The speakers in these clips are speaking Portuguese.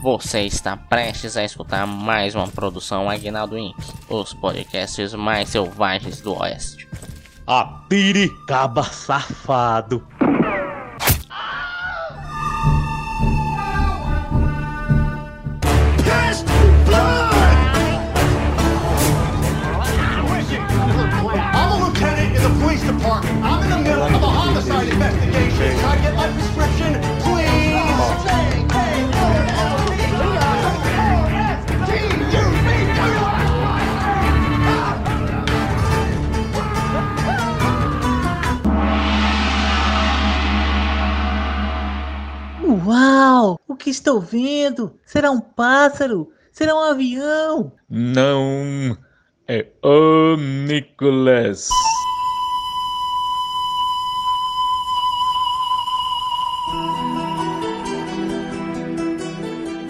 Você está prestes a escutar mais uma produção Aguinaldo Inc., os podcasts mais selvagens do Oeste. Safado! A lieutenant in the police department. I'm in the middle of a homicide investigation. Uau! O que estou vendo? Será um pássaro? Será um avião? Não, é o Nicholas.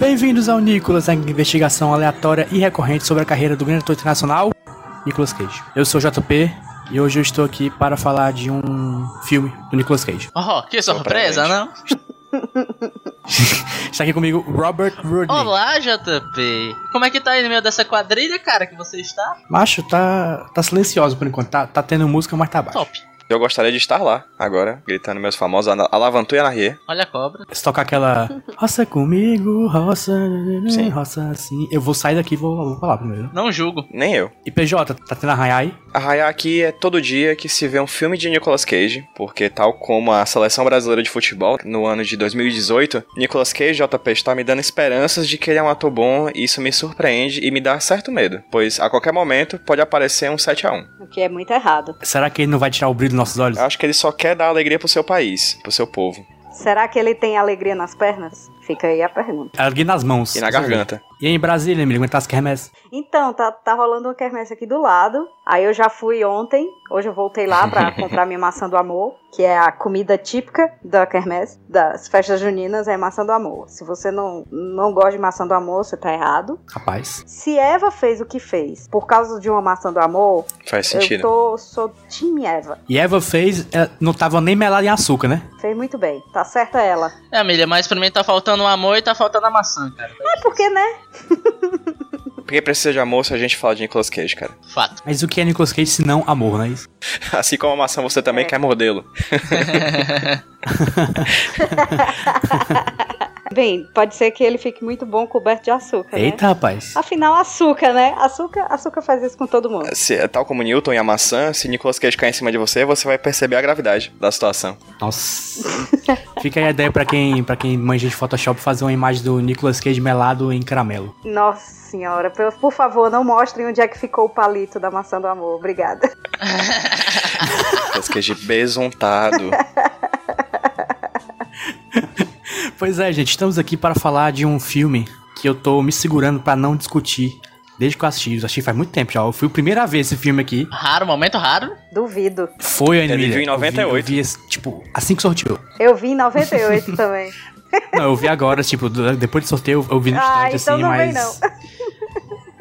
Bem-vindos ao Nicolas, a investigação aleatória e recorrente sobre a carreira do grande ator internacional, Nicolas Cage. Eu sou o JP e hoje eu estou aqui para falar de um filme do Nicolas Cage. Oh, que surpresa, não? Está aqui comigo Robert Rodney. Olá, JP. Como é que tá aí no meio dessa quadrilha, cara, que você está? Macho, tá, tá silencioso por enquanto. Tá, tá tendo música, mas tá baixo. Top. Eu gostaria de estar lá, agora, gritando meus famosos Ala- Alavantu e Anarrier. Olha a cobra. Se tocar aquela roça comigo, roça, Sim. roça assim. Eu vou sair daqui e vou, vou falar primeiro. Não julgo. Nem eu. E PJ, tá tendo arranhar aí? Arraiar aqui é todo dia que se vê um filme de Nicolas Cage, porque tal como a seleção brasileira de futebol, no ano de 2018, Nicolas Cage, JP, está me dando esperanças de que ele é um ator bom, e isso me surpreende e me dá certo medo, pois a qualquer momento pode aparecer um 7x1. O que é muito errado. Será que ele não vai tirar o brilho nossos olhos? Eu acho que ele só quer dar alegria pro seu país, pro seu povo, Será que ele tem alegria nas pernas? Fica aí a pergunta. Alguém nas mãos. e na garganta. E aí em Brasília, Emílio, aguentar as quermesses? Então, tá, tá rolando uma quermesse aqui do lado. Aí eu já fui ontem. Hoje eu voltei lá pra comprar minha maçã do amor, que é a comida típica da quermesse, das festas juninas, é maçã do amor. Se você não, não gosta de maçã do amor, você tá errado. Rapaz. Se Eva fez o que fez por causa de uma maçã do amor, Faz eu sentido. tô, sou time Eva. E Eva fez, ela não tava nem melada em açúcar, né? Fez muito bem. Tá certa ela. É, Amelia, mas pra mim tá faltando o amor e tá faltando a maçã, cara. É porque, né? Porque precisa de amor se a gente fala de Nicolas Cage, cara. Fato. Mas o que é Nicolas Cage se não amor, não é isso? Assim como a maçã, você também É. quer mordê-lo. Bem, pode ser que ele fique muito bom coberto de açúcar, né? Eita, rapaz. Afinal, açúcar, né? Açúcar, açúcar faz isso com todo mundo. Se, é tal como Newton e a maçã, se Nicolas Cage cair em cima de você, você vai perceber a gravidade da situação. Nossa. Fica aí a ideia pra quem, pra quem manja de Photoshop fazer uma imagem do Nicolas Cage melado em caramelo. Nossa senhora, por, por favor, não mostrem onde é que ficou o palito da maçã do amor. Obrigada. Nicolas Cage besuntado. Pois é, gente, estamos aqui para falar de um filme que eu tô me segurando pra não discutir desde que eu assisti. Eu assisti faz muito tempo já. Eu fui a primeira vez esse filme aqui. Raro, momento raro. Duvido. Foi, Ele Emília. viu em Eu vi- 98. Eu vi, esse, tipo, assim que sorteou. Eu vi em 98 também. Não, eu vi agora, tipo, depois do sorteio eu vi no Ah, instante, então assim, não vem mas... não.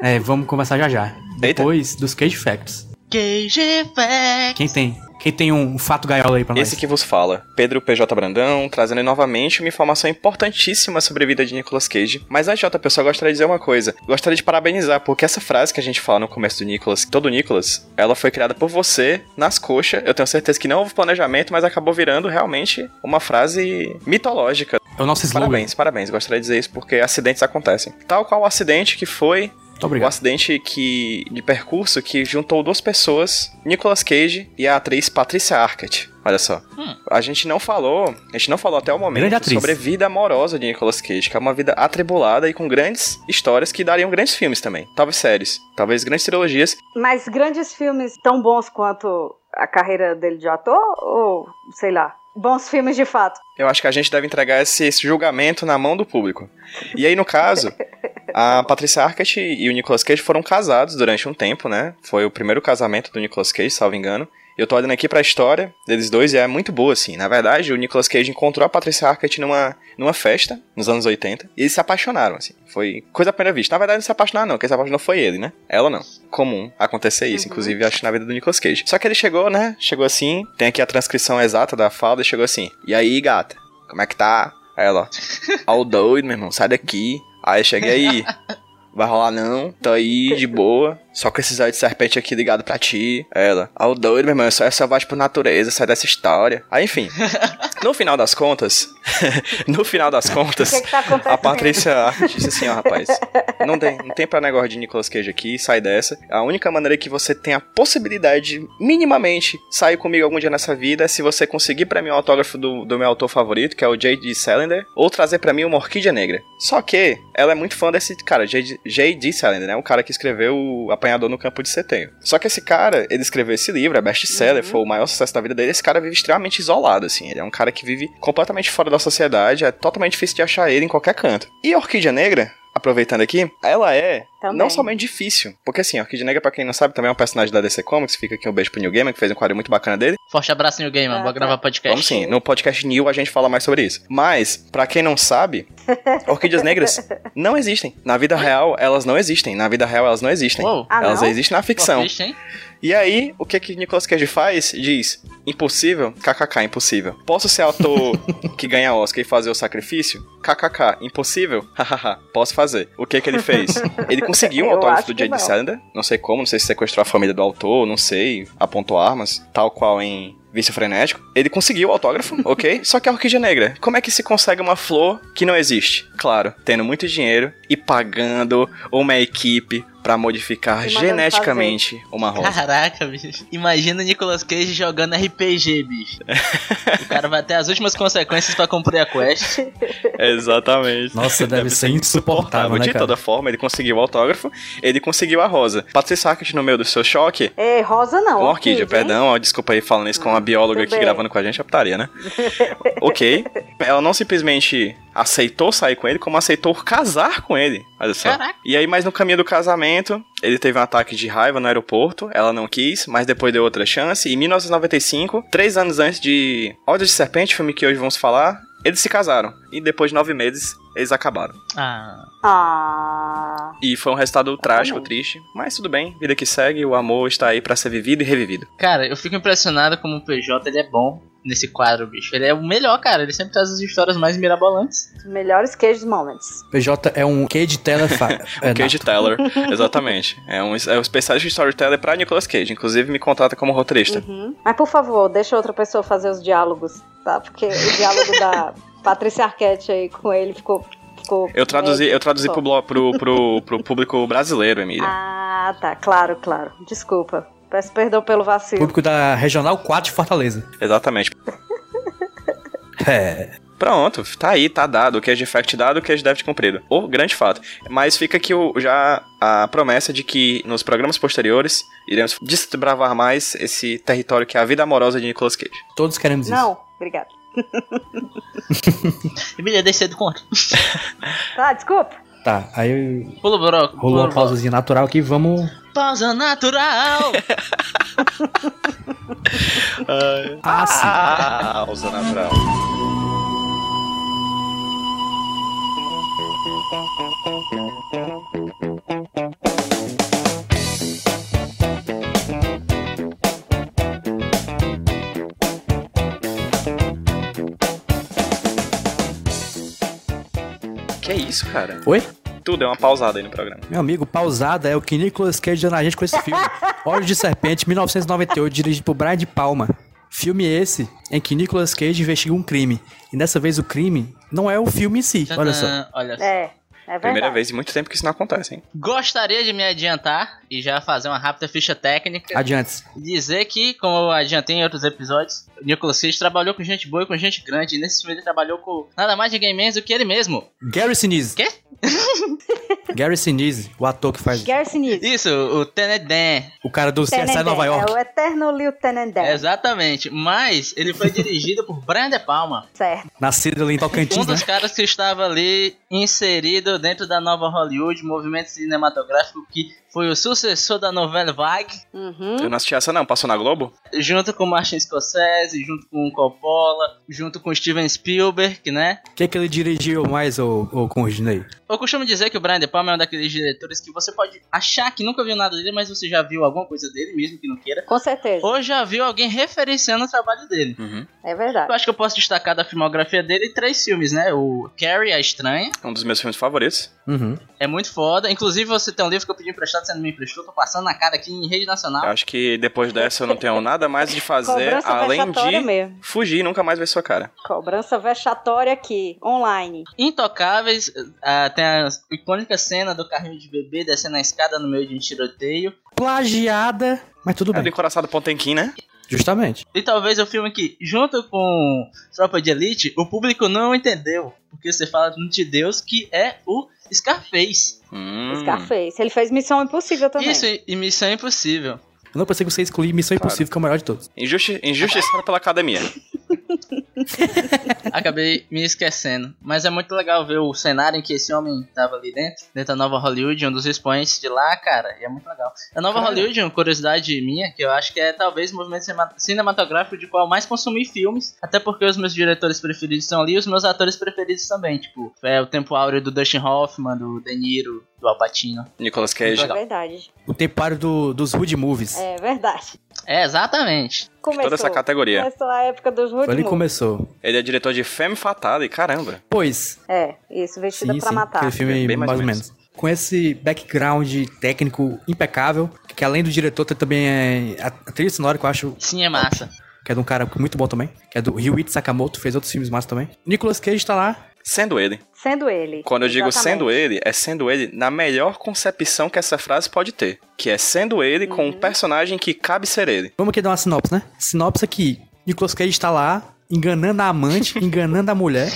É, vamos conversar já já. Eita. Depois dos Cage Facts. Cage Facts. Quem tem? Quem tem um fato gaiola aí pra nós? Esse que vos fala, Pedro PJ Brandão, trazendo novamente uma informação importantíssima sobre a vida de Nicolas Cage. Mas antes, Jota, pessoal, eu gostaria de dizer uma coisa. Gostaria de parabenizar, porque essa frase que a gente fala no começo do Nicolas, todo Nicolas, ela foi criada por você, nas coxas. Eu tenho certeza que não houve planejamento, mas acabou virando realmente uma frase mitológica. É o nosso slogan. Parabéns, parabéns. Gostaria de dizer isso porque acidentes acontecem. Tal qual o acidente que foi Obrigado. acidente que, de percurso que juntou duas pessoas, Nicolas Cage e a atriz Patricia Arquette. Olha só. Hum. A gente não falou, a gente não falou até o momento sobre a vida amorosa de Nicolas Cage, que é uma vida atribulada e com grandes histórias que dariam grandes filmes também. Talvez séries, talvez grandes trilogias. Mas grandes filmes tão bons quanto a carreira dele de ator? Ou, sei lá, bons filmes de fato? Eu acho que a gente deve entregar esse, esse julgamento na mão do público. E aí, no caso, a Patricia Arquette e o Nicolas Cage foram casados durante um tempo, né? Foi o primeiro casamento do Nicolas Cage, salvo engano. Eu tô olhando aqui pra história deles dois e é muito boa, assim. Na verdade, o Nicolas Cage encontrou a Patricia Arquette numa, numa festa, nos anos 80, e eles se apaixonaram, assim. Foi coisa à primeira vista. Na verdade, não se apaixonaram, não. Quem se apaixonou foi ele, né? Ela não. Comum acontecer isso, inclusive, acho na vida do Nicolas Cage. Só que ele chegou, né? Chegou assim, tem aqui a transcrição exata da fala, e chegou assim. E aí, gata? Como é que tá? Aí ela, ó o doido, meu irmão, sai daqui. Aí cheguei aí, vai rolar não, tô aí de boa, só com esses olhos de serpente aqui ligado pra ti. Ela, ó o doido, meu irmão, eu só é selvagem por natureza, sai dessa história. Aí enfim, no final das contas, no final das contas, que que tá a Patrícia disse assim, ó, rapaz, não tem, não tem pra negócio de Nicolas Cage aqui, sai dessa. A única maneira que você tem a possibilidade de, minimamente, sair comigo algum dia nessa vida é se você conseguir pra mim o autógrafo do, do meu autor favorito, que é o J.D. Salinger, ou trazer pra mim uma orquídea negra. Só que ela é muito fã desse cara, J.D. Salinger, né? O cara que escreveu o Apanhador no Campo de Setembro. Só que esse cara, ele escreveu esse livro, é best-seller, foi o maior sucesso da vida dele. Esse cara vive extremamente isolado, assim. Ele é um cara que vive completamente fora da sociedade, é totalmente difícil de achar ele em qualquer canto. E a Orquídea Negra, aproveitando aqui, ela é Também. não somente difícil, porque assim, a Orquídea Negra, pra quem não sabe, também é um personagem da DC Comics, fica aqui um beijo pro New Gamer, que fez um quadro muito bacana dele. Forte abraço, New Gamer. Ah, Vou tá. gravar podcast. Vamos sim, no podcast New a gente fala mais sobre isso. Mas, pra quem não sabe, orquídeas negras não existem. Na vida real, elas não existem. Na vida real, elas não existem. Uou. Ah, elas não? existem na Pô, ficção. triste, hein? E aí, o que que Nicolas Cage faz? Diz, impossível? KKK, impossível. Posso ser autor que ganha Oscar e fazer o sacrifício? KKK, impossível? Hahaha, posso fazer. O que que ele fez? Ele conseguiu o Eu autógrafo do que J.D. não. Sei como, não sei se sequestrou a família do autor, não sei, apontou armas, tal qual em Vício Frenético. Ele conseguiu o autógrafo, ok? Só que a Orquídea Negra, como é que se consegue uma flor que não existe? Claro, tendo muito dinheiro e pagando uma equipe pra modificar E geneticamente uma rosa. Caraca, bicho. Imagina o Nicolas Cage jogando RPG, bicho. o cara vai ter as últimas consequências pra cumprir a quest. Exatamente. Nossa, deve ser insuportável, né, De cara? toda forma, ele conseguiu o autógrafo, ele conseguiu a rosa. Patrícia Hackett, no meio do seu choque, Ei, rosa não. com orquídea, hein? perdão, ó, desculpa aí falando isso com uma bióloga tudo aqui gravando com a gente, é putaria, né? ok. Ela não simplesmente aceitou sair com ele, como aceitou casar com ele. Olha só. Caraca. E aí, mas no caminho do casamento, ele teve um ataque de raiva no aeroporto, ela não quis, mas depois deu outra chance. E em 1995, três anos antes de Olhos de Serpente, filme que hoje vamos falar, eles se casaram. E depois de nove meses, eles acabaram. Ah. Ah. E foi um resultado trágico, triste. Mas tudo bem, vida que segue, o amor está aí pra ser vivido e revivido. Cara, eu fico impressionado como o PJ ele é bom nesse quadro, bicho. Ele é o melhor, cara. Ele sempre traz as histórias mais mirabolantes. Os melhores queijos moments. PJ é um Cage Teller. é, Cage Teller, exatamente. É um, é um especialista de storyteller pra Nicolas Cage. Inclusive, me contrata como roteirista. Uhum. Mas por favor, deixa outra pessoa fazer os diálogos, tá? Porque o diálogo da Patrícia Arquette aí com ele ficou. ficou Eu traduzi, eu traduzi pro, pro, pro, pro público brasileiro, Emília. Ah, tá. Claro, claro. Desculpa. Peço perdão pelo vacilo. Público da Regional 4 de Fortaleza. Exatamente. É. Pronto, tá aí, tá dado. O Cage Effect dado, o Cage Debit cumprido. O grande fato. Mas fica aqui o, já a promessa de que nos programas posteriores iremos desbravar mais esse território que é a vida amorosa de Nicolas Cage. Todos queremos isso. Não, obrigado. Emília, deixa de conta. Tá, desculpa. Tá, aí Pula, bro. rolou Pula, uma pausazinha natural aqui, vamos. Pausa natural. Ah, sim. Ah, usa natural. Que isso, cara? Oi? Tudo, é uma pausada aí no programa. Meu amigo, pausada é o que Nicolas Cage deu na gente com esse filme. Olhos de Serpente, 1998, dirigido por Brian De Palma. Filme esse em que Nicolas Cage investiga um crime. E dessa vez o crime não é o filme em si, olha só. Olha só. É, é. Primeira vez em muito tempo que isso não acontece, hein? Gostaria de me adiantar e já fazer uma rápida ficha técnica. Adiante. Dizer que, como eu adiantei em outros episódios, o Nicolas Cage trabalhou com gente boa e com gente grande. E nesse filme ele trabalhou com nada mais ninguém menos do que ele mesmo. Gary Sinise. Quê? Gary Sinise, o ator que faz Garrison Nise. Isso, o Tenet Dan. o cara do CSI Nova York. É o eterno Lieutenant Dan. Exatamente. Mas ele foi dirigido por Brian De Palma. Certo. Nascido ali em Um Tocantins, né? dos caras que estava ali inserido dentro da nova Hollywood, movimento cinematográfico que foi o sucessor da novela Vague, Uhum. Eu não assisti essa não, passou na Globo? junto com Martin Scorsese, junto com Coppola, junto com Steven Spielberg, né? O que, que ele dirigiu mais, ô, ô Conginei? Eu costumo dizer que o Brian De Palma Palmer é um daqueles diretores que você pode achar que nunca viu nada dele, mas você já viu alguma coisa dele, mesmo que não queira. Com certeza. Ou já viu alguém referenciando o trabalho dele. Uhum. É verdade. Eu acho que eu posso destacar da filmografia dele três filmes, né? O Carrie, a Estranha. Um dos meus filmes favoritos. Uhum. É muito foda. Inclusive, você tem um livro que eu pedi emprestado, você não me emprestou. Tô passando na cara aqui em rede nacional. Eu acho que depois dessa eu não tenho nada mais de fazer além de mesmo. fugir e nunca mais ver sua cara. Cobrança vexatória aqui, online. Intocáveis, ah, tem a icônica cena do carrinho de bebê descendo a escada no meio de um tiroteio. Plagiada, mas tudo É do bem. encoraçado Pontenkin, né? Justamente. E talvez o filme que, junto com Tropa de Elite, o público não entendeu. Porque você fala de Deus que é o Scarface. Hum. Scarface. Ele fez Missão Impossível também. Isso, e Missão Impossível. Eu não pensei que você escolhi Missão Impossível, que é o melhor de todos. Injusti injustiçado pela academia. Acabei me esquecendo. Mas é muito legal ver o cenário em que esse homem tava ali dentro. Dentro da Nova Hollywood, um dos expoentes de lá, cara. E é muito legal. A Nova Cara. Hollywood, uma curiosidade minha, que eu acho que é talvez o movimento cinema- cinematográfico de qual eu mais consumi filmes. Até porque os meus diretores preferidos estão ali e os meus atores preferidos também. Tipo, é o tempo áureo do Dustin Hoffman, do De Niro, do Al Pacino. Nicolas Cage. É verdade. O tempário do, dos Hood Movies. É verdade. É, exatamente. Começou. Toda essa categoria. Começou a época dos Wood que começou. Ele é diretor de Femme Fatale, caramba. Pois, É, isso, vestida sim, pra sim, matar. aquele filme Bem mais mais, ou menos. menos. Com esse background técnico impecável, que além do diretor tem também é, a a trilha sonora que eu acho Sim, é massa. que é de um cara muito bom também, que é do Ryuichi Sakamoto, fez outros filmes massa também. Nicolas Cage tá lá. Sendo ele. Sendo ele. Quando eu digo Exatamente. sendo ele, é sendo ele na melhor concepção que essa frase pode ter. Que é sendo ele com Uhum. um personagem que cabe ser ele. Vamos aqui dar uma sinopse, né? Sinopse aqui. Nicolas Cage tá lá, enganando a amante, enganando a mulher.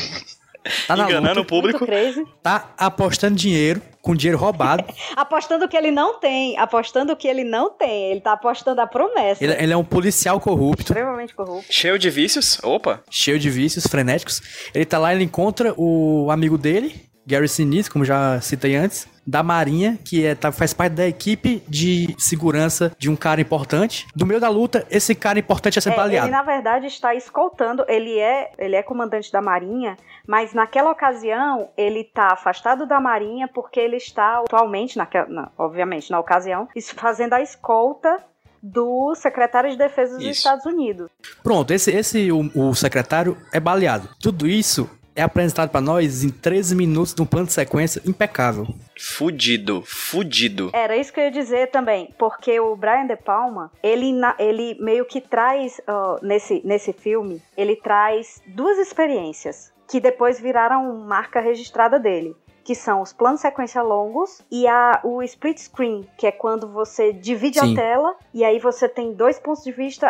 Tá na Enganando o luta, público. Muito crazy. tá apostando dinheiro, com dinheiro roubado. Apostando que ele não tem. Apostando que ele não tem. Ele tá apostando a promessa. Ele, ele é um policial corrupto, Extremamente corrupto. Cheio de vícios. Opa. cheio de vícios frenéticos. Ele tá lá, ele encontra o amigo dele, Gary Sinise, como já citei antes, da Marinha, que é, tá- faz parte da equipe de segurança de um cara importante. Do meio da luta, esse cara importante é sempre É, aliado. ele, na verdade, está escoltando. Ele é, ele é comandante da Marinha, mas naquela ocasião ele tá afastado da Marinha porque ele está atualmente, naquela, na- obviamente, na ocasião, fazendo a escolta do secretário de Defesa dos Isso. Estados Unidos. Pronto, esse, esse o, o secretário é baleado. Tudo isso é apresentado pra nós em 13 minutos de um plano de sequência impecável. Fudido. Fudido. Era isso que eu ia dizer também, porque o Brian De Palma, ele, na- ele meio que traz, ó, nesse, nesse filme, ele traz duas experiências que depois viraram marca registrada dele. Que são os planos sequência longos e a, o split screen, que é quando você divide Sim. a tela e aí você tem dois pontos de vista,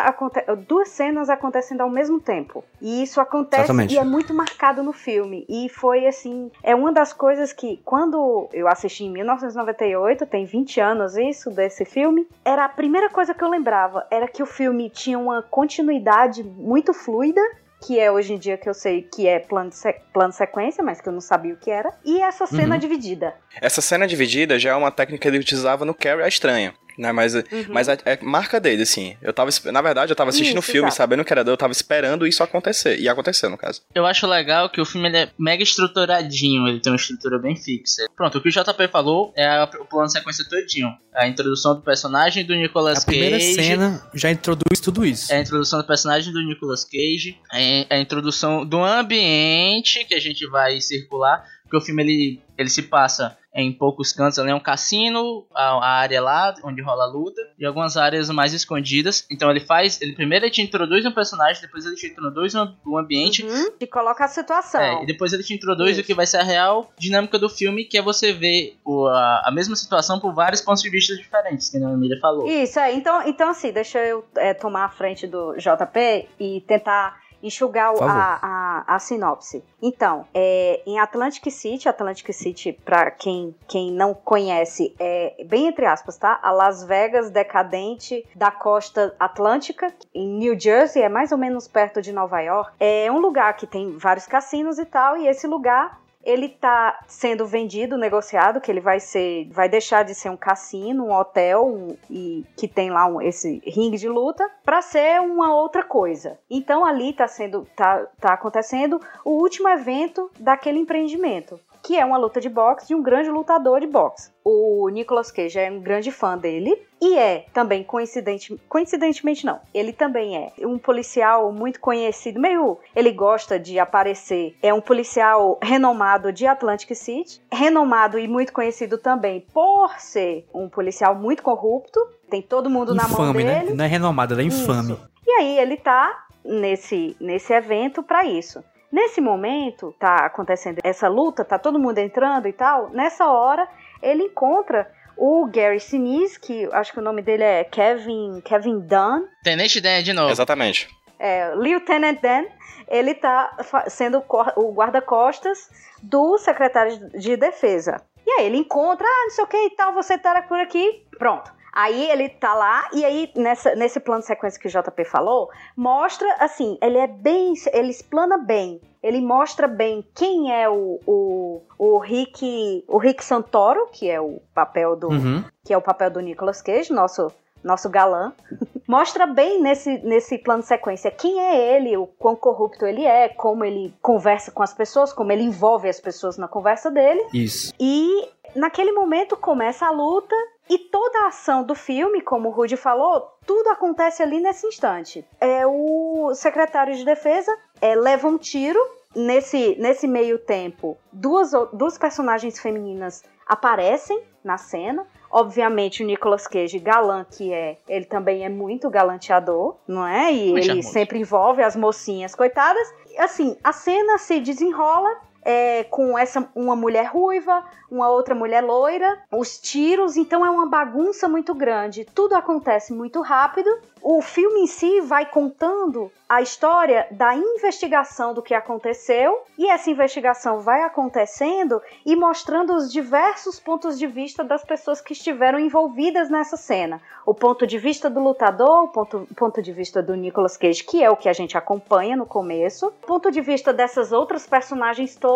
duas cenas acontecendo ao mesmo tempo. E isso acontece Exatamente. e é muito marcado no filme. E foi assim, é uma das coisas que, quando eu assisti em 1998, tem 20 anos isso, desse filme, era a primeira coisa que eu lembrava, era que o filme tinha uma continuidade muito fluida, que é hoje em dia que eu sei que é plano, de se- plano sequência, mas que eu não sabia o que era, e essa cena Uhum. dividida. Essa cena dividida já é uma técnica que ele utilizava no Carrie a Estranha. Né, mas mas é, é marca dele, assim. Eu tava, na verdade, eu tava assistindo o filme, exato. sabendo que era dele, eu tava esperando isso acontecer. E aconteceu, no caso. Eu acho legal que o filme ele é mega estruturadinho, ele tem uma estrutura bem fixa. Pronto, o que o JP falou é a- o plano de sequência todinho. A introdução do personagem do Nicolas A primeira Cage. cena já introduz tudo isso. É a introdução do personagem do Nicolas Cage, é a introdução do ambiente que a gente vai circular, porque o filme ele, ele se passa em poucos cantos, ali é um cassino, a, a área lá onde rola a luta, e algumas áreas mais escondidas. Então ele faz, ele primeiro ele te introduz um personagem, depois ele te introduz um, um ambiente, Uhum. E coloca a situação. é, e depois ele te introduz Isso. o que vai ser a real dinâmica do filme, que é você ver o- a, a mesma situação por vários pontos de vista diferentes, que a Emília falou. Isso, é. Então, então assim, deixa eu é, tomar a frente do JP e tentar enxugar a, a, a sinopse. Então, é, em Atlantic City, Atlantic City, pra quem, quem não conhece, é bem entre aspas, tá? A Las Vegas decadente da costa atlântica, em New Jersey, é mais ou menos perto de Nova York. É um lugar que tem vários cassinos e tal, e esse lugar ele tá sendo vendido, negociado, que ele vai ser, vai deixar de ser um cassino, um hotel, um- e que tem lá um- esse ringue de luta, para ser uma outra coisa. Então ali tá sendo, tá, tá acontecendo o último evento daquele empreendimento. Que é uma luta de boxe de um grande lutador de boxe. O Nicolas Cage é um grande fã dele e é também coincidente, coincidentemente não. Ele também é um policial muito conhecido, meio ele gosta de aparecer. É um policial renomado de Atlantic City, renomado e muito conhecido também por ser um policial muito corrupto. Tem todo mundo na mão Infame, né? dele. Não é renomado, ela é infame. Isso. E aí ele tá nesse, nesse evento para isso. Nesse momento, tá acontecendo essa luta, tá todo mundo entrando e tal. Nessa hora, ele encontra o Gary Sinise, que acho que o nome dele é Kevin, Kevin Dunn. Tenente Dan de novo. Exatamente. É, Lieutenant Dan, ele tá sendo o guarda-costas do secretário de defesa. E aí ele encontra, ah, não sei o que e tal, você tá por aqui, pronto. Aí ele tá lá, e aí nessa, nesse plano de sequência que o JP falou, mostra assim, ele é bem, ele explana bem, ele mostra bem quem é o, o, o Rick, o Rick Santoro, que é o papel do, Uhum. que é o papel do Nicolas Cage, nosso nosso galã. Mostra bem nesse, nesse plano de sequência quem é ele, o quão corrupto ele é, como ele conversa com as pessoas, como ele envolve as pessoas na conversa dele. Isso. E naquele momento começa a luta e toda a ação do filme, como o Rudy falou, tudo acontece ali nesse instante. É o secretário de defesa é, leva um tiro nesse, nesse meio tempo. Duas, duas personagens femininas aparecem na cena. Obviamente o Nicolas Cage, galã que é, ele também é muito galanteador, não é? E Muito ele charmoso. sempre envolve as mocinhas, coitadas. Assim, a cena se desenrola é, com essa uma mulher ruiva, uma outra mulher loira, os tiros, então é uma bagunça muito grande. Tudo acontece muito rápido. O filme em si vai contando a história da investigação do que aconteceu e essa investigação vai acontecendo e mostrando os diversos pontos de vista das pessoas que estiveram envolvidas nessa cena. O ponto de vista do lutador, o ponto, ponto de vista do Nicolas Cage, que é o que a gente acompanha no começo, o ponto de vista dessas outras personagens todas,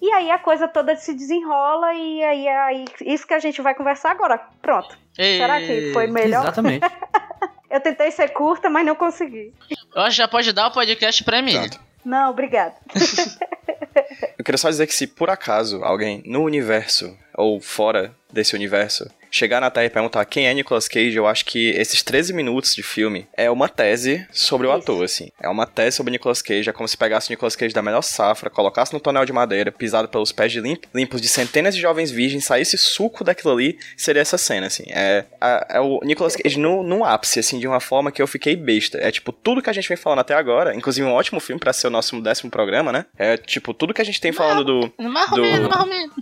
e aí a coisa toda se desenrola e aí é aí, isso que a gente vai conversar agora. Pronto. Será que foi melhor? Exatamente. Eu tentei ser curta, mas não consegui. Eu acho que já pode dar o podcast pra mim. Pronto. Não, obrigada. Eu queria só dizer que se por acaso alguém no universo ou fora desse universo chegar na Terra e perguntar quem é Nicolas Cage, eu acho que esses 13 minutos de filme é uma tese sobre o Isso. ator, assim. É uma tese sobre Nicolas Cage, é como se pegasse o Nicolas Cage da melhor safra, colocasse no tonel de madeira, pisado pelos pés de limp- limpos de centenas de jovens virgens, saísse suco daquilo ali, seria essa cena, assim. É, é o Nicolas Cage no, no ápice, assim, de uma forma que eu fiquei besta. É tipo, tudo que a gente vem falando até agora, inclusive um ótimo filme pra ser o nosso décimo programa, né? É tipo, tudo que a gente tem falando do, Mais ou Do- menos, mais ou menos.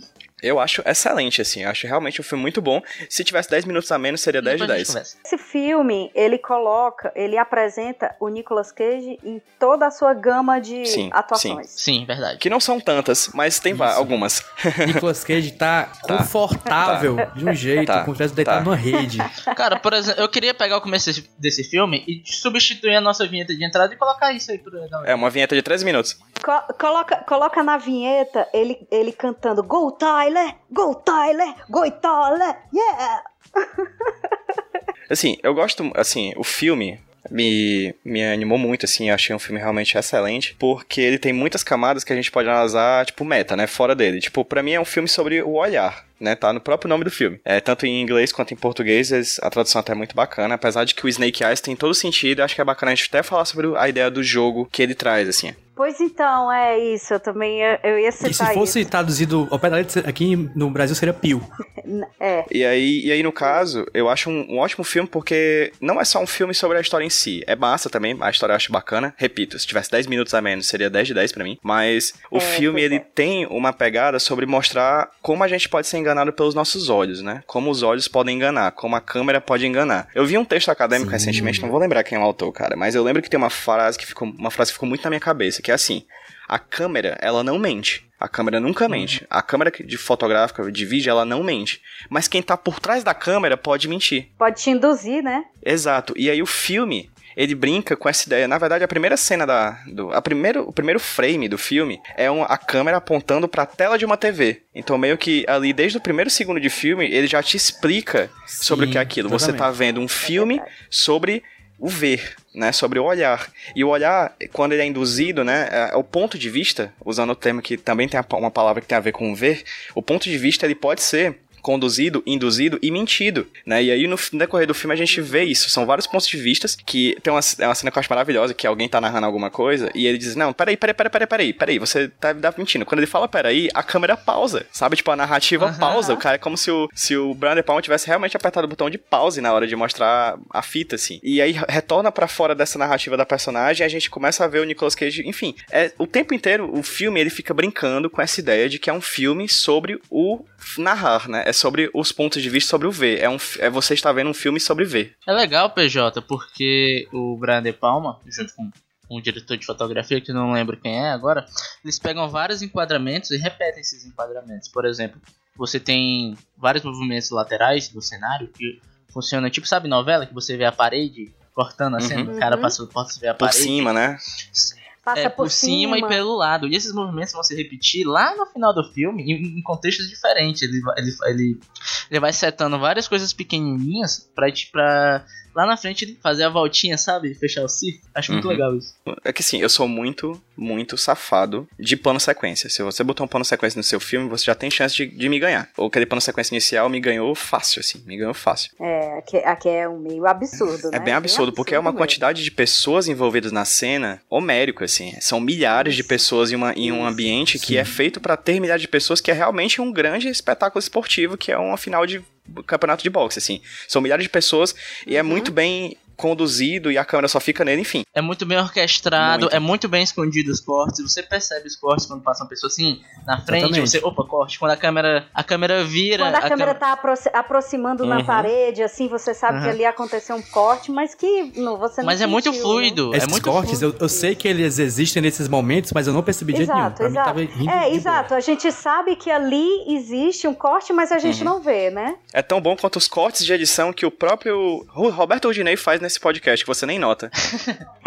Eu acho excelente, assim. Eu acho realmente um filme muito bom. Se tivesse 10 minutos a menos, seria 10 de Depois a gente 10. conversa. Esse filme, ele coloca, ele apresenta o Nicolas Cage em toda a sua gama de Sim, atuações. Sim, verdade. Que não são tantas, mas tem Isso. algumas. Nicolas Cage tá confortável de um jeito, Tá. como se tivesse deitado Tá. numa rede. Cara, por exemplo, eu queria pegar o começo desse, desse filme e substituir a nossa vinheta de entrada e colocar isso aí galera. É uma vinheta de 13 minutos. Co- coloca, coloca na vinheta ele, ele cantando Go Tyler, Go Tyler, Go Tyler, yeah! Assim, eu gosto, assim, o filme me, me animou muito, assim, achei um filme realmente excelente, porque ele tem muitas camadas que a gente pode analisar, tipo, meta, né, fora dele. Tipo, pra mim é um filme sobre o olhar, né, tá no próprio nome do filme. É, tanto em inglês quanto em português, a tradução até é muito bacana, apesar de que o Snake Eyes tem todo sentido, acho que é bacana a gente até falar sobre a ideia do jogo que ele traz, assim. Pois então, é isso, eu também ia- eu ia E se citar fosse isso. traduzido ao pé da letra, aqui no Brasil seria Pio. É, E aí, e aí no caso, eu acho um, um ótimo filme porque não é só um filme sobre a história em si. É massa também, a história eu acho bacana. Repito, se tivesse 10 minutos a menos, seria 10 de 10 pra mim. Mas o É, filme, ele é. tem uma pegada sobre mostrar como a gente pode ser enganado pelos nossos olhos, né? Como os olhos podem enganar, como a câmera pode enganar. Eu vi um texto acadêmico Sim. recentemente, não vou lembrar quem é o autor, cara, mas eu lembro que tem uma frase que ficou, uma frase que ficou muito na minha cabeça, que é assim: a câmera, ela não mente. A câmera nunca mente. A câmera de fotográfica, de vídeo, ela não mente. Mas quem tá por trás da câmera pode mentir. pode te induzir, né? Exato. E aí o filme, ele brinca com essa ideia. Na verdade, a primeira cena da. Do, a primeiro, o primeiro frame do filme é uma, a câmera apontando pra tela de uma TV. Então, meio que ali, desde o primeiro segundo de filme, ele já te explica sobre o que é aquilo. Você tá vendo um filme sobre o ver, né, sobre o olhar. E o olhar, quando ele é induzido, né, é o ponto de vista, usando o termo que também tem uma palavra que tem a ver com ver, o ponto de vista ele pode ser conduzido, induzido e mentido, né? E aí no decorrer do filme a gente vê isso. São vários pontos de vista que tem uma, é uma cena que eu acho maravilhosa, que alguém tá narrando alguma coisa e ele diz, não, peraí, peraí, peraí, peraí, peraí, peraí, você tá, tá mentindo. Quando ele fala peraí, a câmera pausa, sabe? Tipo, a narrativa Aham. pausa. O cara é como se o, se o Brian De Palma tivesse realmente apertado o botão de pause na hora de mostrar a fita, assim. E aí retorna pra fora dessa narrativa da personagem e a gente começa a ver o Nicolas Cage, enfim, é, o tempo inteiro o filme ele fica brincando com essa ideia de que é um filme sobre o narrar, né? É sobre os pontos de vista sobre o ver. É, um, é você está vendo um filme sobre ver. É legal, PJ, porque o Brian De Palma, junto com um diretor de fotografia que eu não lembro quem é agora, eles pegam vários enquadramentos e repetem esses enquadramentos. Por exemplo, você tem vários movimentos laterais do cenário que funcionam tipo, sabe, novela que você vê a parede cortando a cena, Uhum. o cara passa, você vê a Por parede. cima, né? Passa é, por, por cima, e pelo lado. E esses movimentos vão se repetir lá no final do filme, em, em contextos diferentes. Ele, vai- ele, ele, ele vai setando várias coisas pequenininhas pra, pra lá na frente fazer a voltinha, sabe? Fechar o círculo. Acho muito Uhum. legal isso. É que assim, eu sou muito, muito safado de plano sequência. Se você botar um plano sequência no seu filme, você já tem chance de, de me ganhar. Ou aquele plano sequência inicial me ganhou fácil, assim, me ganhou fácil. É, aqui, aqui é um meio absurdo, né? É bem absurdo, porque é uma mesmo. quantidade de pessoas envolvidas na cena homérico, assim. São milhares de pessoas em, uma, em um ambiente que é feito pra ter milhares de pessoas, que é realmente um grande espetáculo esportivo, que é uma final de campeonato de boxe, assim. São milhares de pessoas e é muito bem conduzido e a câmera só fica nele, enfim. É muito bem orquestrado, Muito. é muito bem escondido os cortes. Você percebe os cortes quando passa uma pessoa assim na frente, Exatamente. você, opa, corte. Quando a câmera, a câmera vira, Quando a, câmera câmera- tá aproxi- aproximando na Uhum. parede, assim, você sabe que Uhum. ali aconteceu um corte, mas que não, você não Mas é muito sentiu, né? fluido, é Esses muito cortes, fluido. eu, eu sei que eles existem nesses momentos, mas eu não percebi de jeito nenhum. Exato, Pra mim exato. tava rindo É, de exato. A gente sabe que ali existe um corte, mas a gente Uhum. não vê, né? É tão bom quanto os cortes de edição que o próprio Ro- Roberto Rodinei faz nesse podcast, que você nem nota.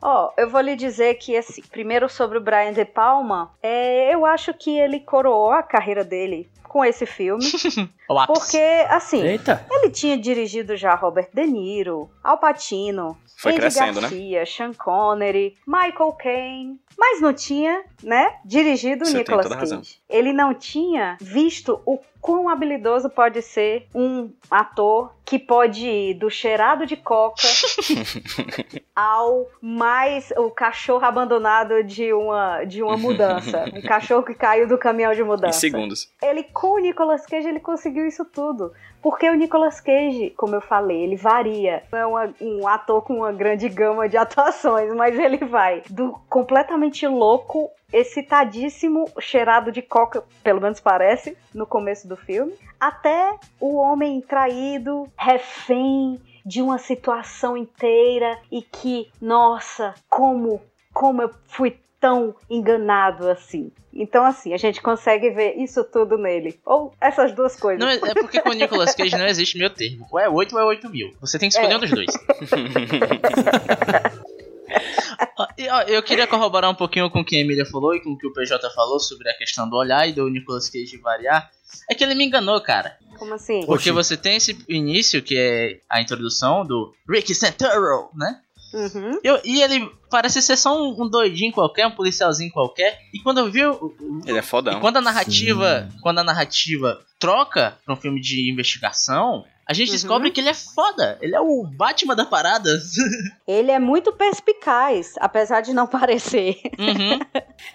Ó, eu vou lhe dizer que, assim, primeiro sobre o Brian De Palma, é, eu acho que ele coroou a carreira dele com esse filme. Porque, assim, Eita! ele tinha dirigido já Robert De Niro, Al Pacino, Foi Andy crescendo, né? Garcia, Sean Connery, Michael Caine, mas não tinha, né, dirigido Você tem Nicolas. Cage. Ele não tinha visto o quão habilidoso pode ser um ator que pode ir do cheirado de coca ao mais o cachorro abandonado de uma de uma mudança, um cachorro que caiu do caminhão de Em mudança. segundos. Ele com o Nicolas Cage ele conseguiu isso tudo. Porque o Nicolas Cage, como eu falei, ele varia. Não é uma- um ator com uma grande gama de atuações, mas ele vai do completamente louco, excitadíssimo, cheirado de coca, pelo menos parece, no começo do filme, até o homem traído, refém de uma situação inteira e que, nossa, como, como eu fui tão enganado assim. Então, assim, a gente consegue ver isso tudo nele. Ou essas duas coisas. Não, é, é porque com o Nicolas Cage não existe meio termo. Ou é 8 ou é 8 mil. Você tem que escolher É. um dos dois. E, eu queria corroborar um pouquinho com o que a Emília falou e com o que o PJ falou sobre a questão do olhar e do Nicolas Cage variar. É que ele me enganou, cara. Como assim? Porque Oxi. você tem esse início, que é a introdução do Ricky Santoro, né? Uhum. Eu- e ele parece ser só um, um doidinho qualquer, um policialzinho qualquer. E quando eu vi o, o- Ele é e fodão. quando a narrativa, quando a narrativa troca pra um filme de investigação, a gente Uhum. descobre que ele é foda. Ele é o Batman da parada. Ele é muito perspicaz, apesar de não parecer. Uhum.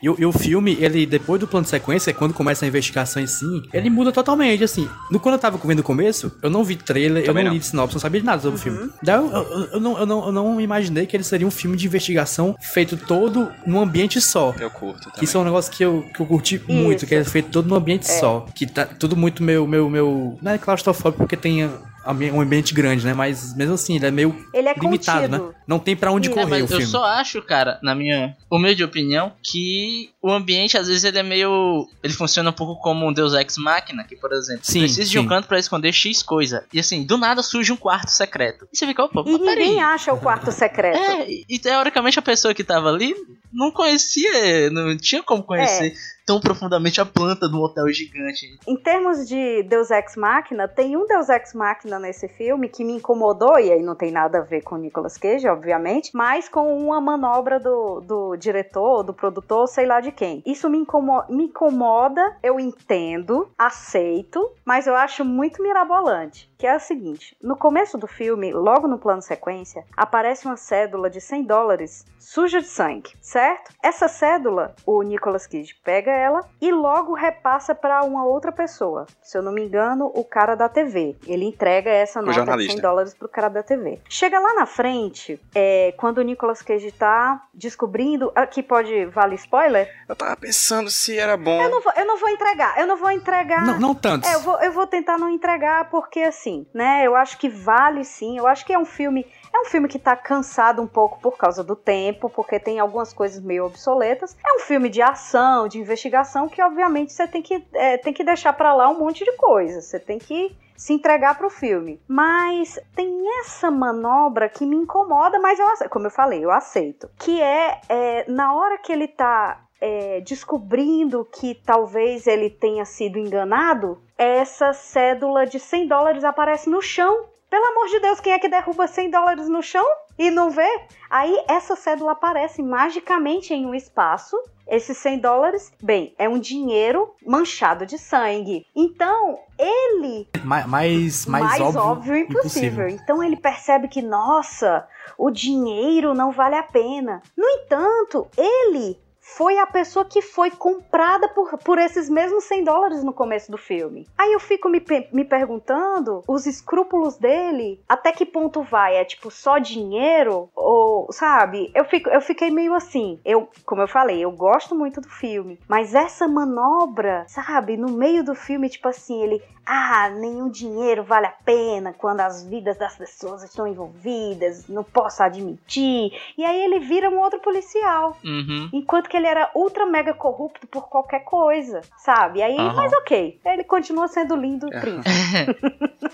E, o- e o filme, ele, depois do plano de sequência, quando começa a investigação em si, ele muda totalmente, assim. No, quando eu tava vendo o começo, eu não vi trailer, eu Também não, não. li sinopse, não sabia de nada sobre o filme. Daí eu, eu- eu não, eu, não, eu não imaginei que ele seria um filme de investigação feito todo num ambiente só. Eu curto também. isso é um negócio que eu, que eu curti muito, que é feito todo num ambiente só. Que tá tudo muito meu, meu, meu. Não é claustrofóbico porque tem um ambiente grande, né? Mas mesmo assim, ele é meio Ele é limitado, contido. né? Não tem pra onde Sim, É, correr o mas eu filme. só acho, cara, na minha humilde opinião que o ambiente às vezes ele é meio. Ele funciona um pouco como um Deus Ex Machina, que por exemplo, Sim, precisa de um sim. canto pra esconder X coisa. E assim, do nada surge um quarto secreto. E você fica, opa, E mas peraí. ninguém acha o quarto secreto. É, e teoricamente a pessoa que tava ali não conhecia, não tinha como conhecer tão profundamente a planta um hotel gigante. Em termos de Deus Ex Machina, tem um Deus Ex Machina nesse filme que me incomodou, e aí não tem nada a ver com o Nicolas Cage, obviamente, mas com uma manobra do, do diretor, do produtor, sei lá de quem. Isso me, incomo- me incomoda, eu entendo, aceito, mas eu acho muito mirabolante. Que é o seguinte: no começo do filme, logo no plano sequência, aparece uma cédula de 100 dólares suja de sangue, certo? Essa cédula, o Nicolas Cage pega ela e logo repassa para uma outra pessoa. Se eu não me engano, o cara da TV. Ele entrega essa nota de jornalista. 100 dólares pro cara da TV. Chega lá na frente, é, quando o Nicolas Cage tá descobrindo. Aqui pode. Vale spoiler? Eu tava pensando se era bom. Eu não vou, eu não vou entregar. Eu não vou entregar. Não, não tantos. É, eu vou, eu vou tentar não entregar porque assim, né? Eu acho que vale sim. Eu acho que é um filme, é um filme que tá cansado um pouco por causa do tempo, porque tem algumas coisas meio obsoletas. É um filme de ação, de investigação que obviamente você tem que é, tem que deixar pra lá um monte de coisa. Você tem que se entregar pro filme. Mas tem essa manobra que me incomoda, mas eu aceito, como eu falei, eu aceito. Que é, é, na hora que ele tá é, descobrindo que talvez ele tenha sido enganado, essa cédula de 100 dólares aparece no chão. Pelo amor de Deus, quem é que derruba 100 dólares no chão e não vê? Aí essa cédula aparece magicamente em um espaço. Esses 100 dólares, bem, é um dinheiro manchado de sangue. Então, ele Ma- mais, mais, óbvio, impossível. Então ele percebe que, nossa, o dinheiro não vale a pena. No entanto, ele foi a pessoa que foi comprada por, por esses mesmos 100 dólares no começo do filme. Aí eu fico me, me perguntando, os escrúpulos dele, até que ponto vai? É tipo só dinheiro? Ou, sabe? Eu, fico, eu fiquei meio assim. Eu, como eu falei, eu gosto muito do filme, mas essa manobra, sabe? No meio do filme, tipo assim, ele, ah, nenhum dinheiro vale a pena quando as vidas das pessoas estão envolvidas, não posso admitir. E aí ele vira um outro policial. Uhum. Enquanto que ele era ultra mega corrupto por qualquer coisa, sabe? Aí, Aham. mas ok. Ele continua sendo lindo, É. príncipe.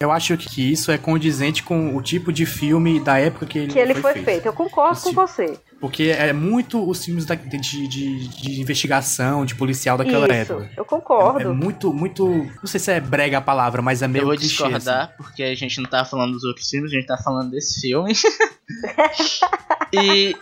Eu acho que isso é condizente com o tipo de filme da época que ele, Que ele foi feito. Eu concordo com Esse- você. Porque é muito os filmes da- de, de, de investigação, de policial daquela Isso, época. eu É concordo. muito, muito. Não sei se é brega a palavra, mas é meio Eu vou clichê, discordar, porque a gente não tá falando dos outros filmes, a gente tá falando desse filme. e.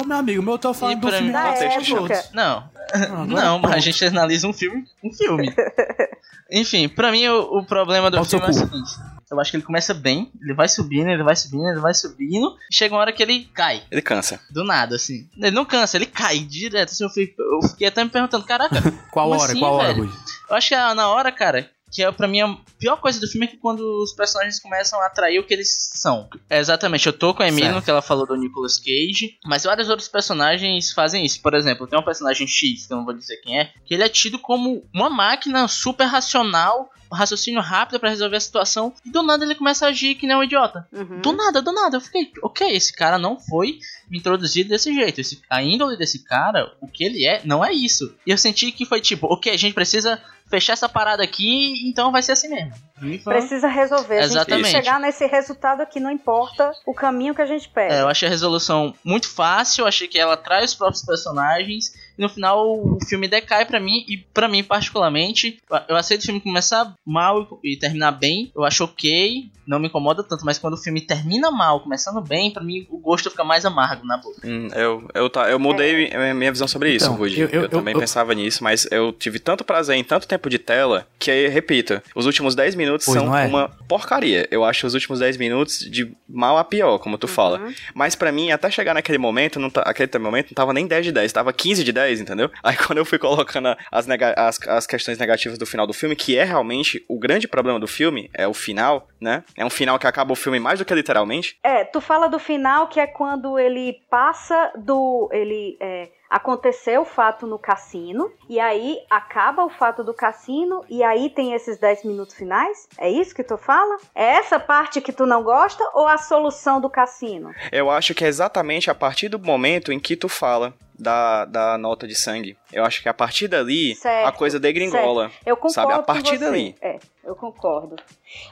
Ô, meu amigo, meu, eu tô falando E do pra filme mim- contexto de época. Não, Ah, não, mas a gente analisa um filme, um filme. Enfim, pra mim o, o problema do filme é o seguinte. Eu acho que ele começa bem, ele vai subindo, ele vai subindo, ele vai subindo, e chega uma hora que ele cai, Ele cansa. do nada, assim. Ele não cansa, ele cai direto, assim, eu fiquei, eu fiquei até me perguntando, caraca, Qual hora? assim, qual hora, velho? Rui? eu acho que é na hora, cara, que é pra mim a pior coisa do filme é que quando os personagens começam a atrair o que eles são. É, exatamente, eu tô com a Emily no que ela falou do Nicolas Cage, mas vários outros personagens fazem isso. Por exemplo, tem um personagem X, que eu não vou dizer quem é, que ele é tido como uma máquina super racional, um raciocínio rápido pra resolver a situação, e do nada ele começa a agir que nem um idiota. Uhum. Do nada, do nada, eu fiquei, ok, esse cara não foi introduzido desse jeito. Esse, a índole desse cara, o que ele é, não é isso. E eu senti que foi tipo, ok, a gente precisa fechar essa parada aqui, então vai ser assim mesmo. E foi- Precisa resolver. A gente Exatamente. tem que chegar nesse resultado aqui, não importa o caminho que a gente pega. É, eu achei a resolução muito fácil, eu achei que ela traz os próprios personagens, e no final o filme decai pra mim, e pra mim particularmente, eu aceito o filme começar mal e terminar bem, eu acho ok, não me incomoda tanto, mas quando o filme termina mal, começando bem, pra mim o gosto fica mais amargo na boca. Hum, eu, eu, tá, eu mudei mi- minha visão sobre isso, Então, Rudy. eu- Eu, eu- eu- também eu- pensava nisso, mas eu tive tanto prazer em tanto tempo de tela que, aí, repito, os últimos 10 minutos Pois são é? uma porcaria. Eu acho os últimos 10 minutos de mal a pior, como tu fala. Uhum. Mas pra mim, até chegar naquele momento, não tá, aquele momento não tava nem 10 de 10, tava 15 de 10, entendeu? Aí quando eu fui colocando as, as, as questões negativas do final do filme, que é realmente o grande problema do filme, é o final, né? É um final que acaba o filme mais do que literalmente. É, tu fala do final que é quando ele passa do. Ele. é, aconteceu o fato no cassino, e aí acaba o fato do cassino, e aí tem esses 10 minutos finais? É isso que tu fala? É essa parte que tu não gosta ou a solução do cassino? Eu acho que é exatamente a partir do momento em que tu fala da, da nota de sangue. Eu acho que a partir dali Certo, a coisa degringola. certo. Eu concordo sabe? A partir dali. É, eu concordo.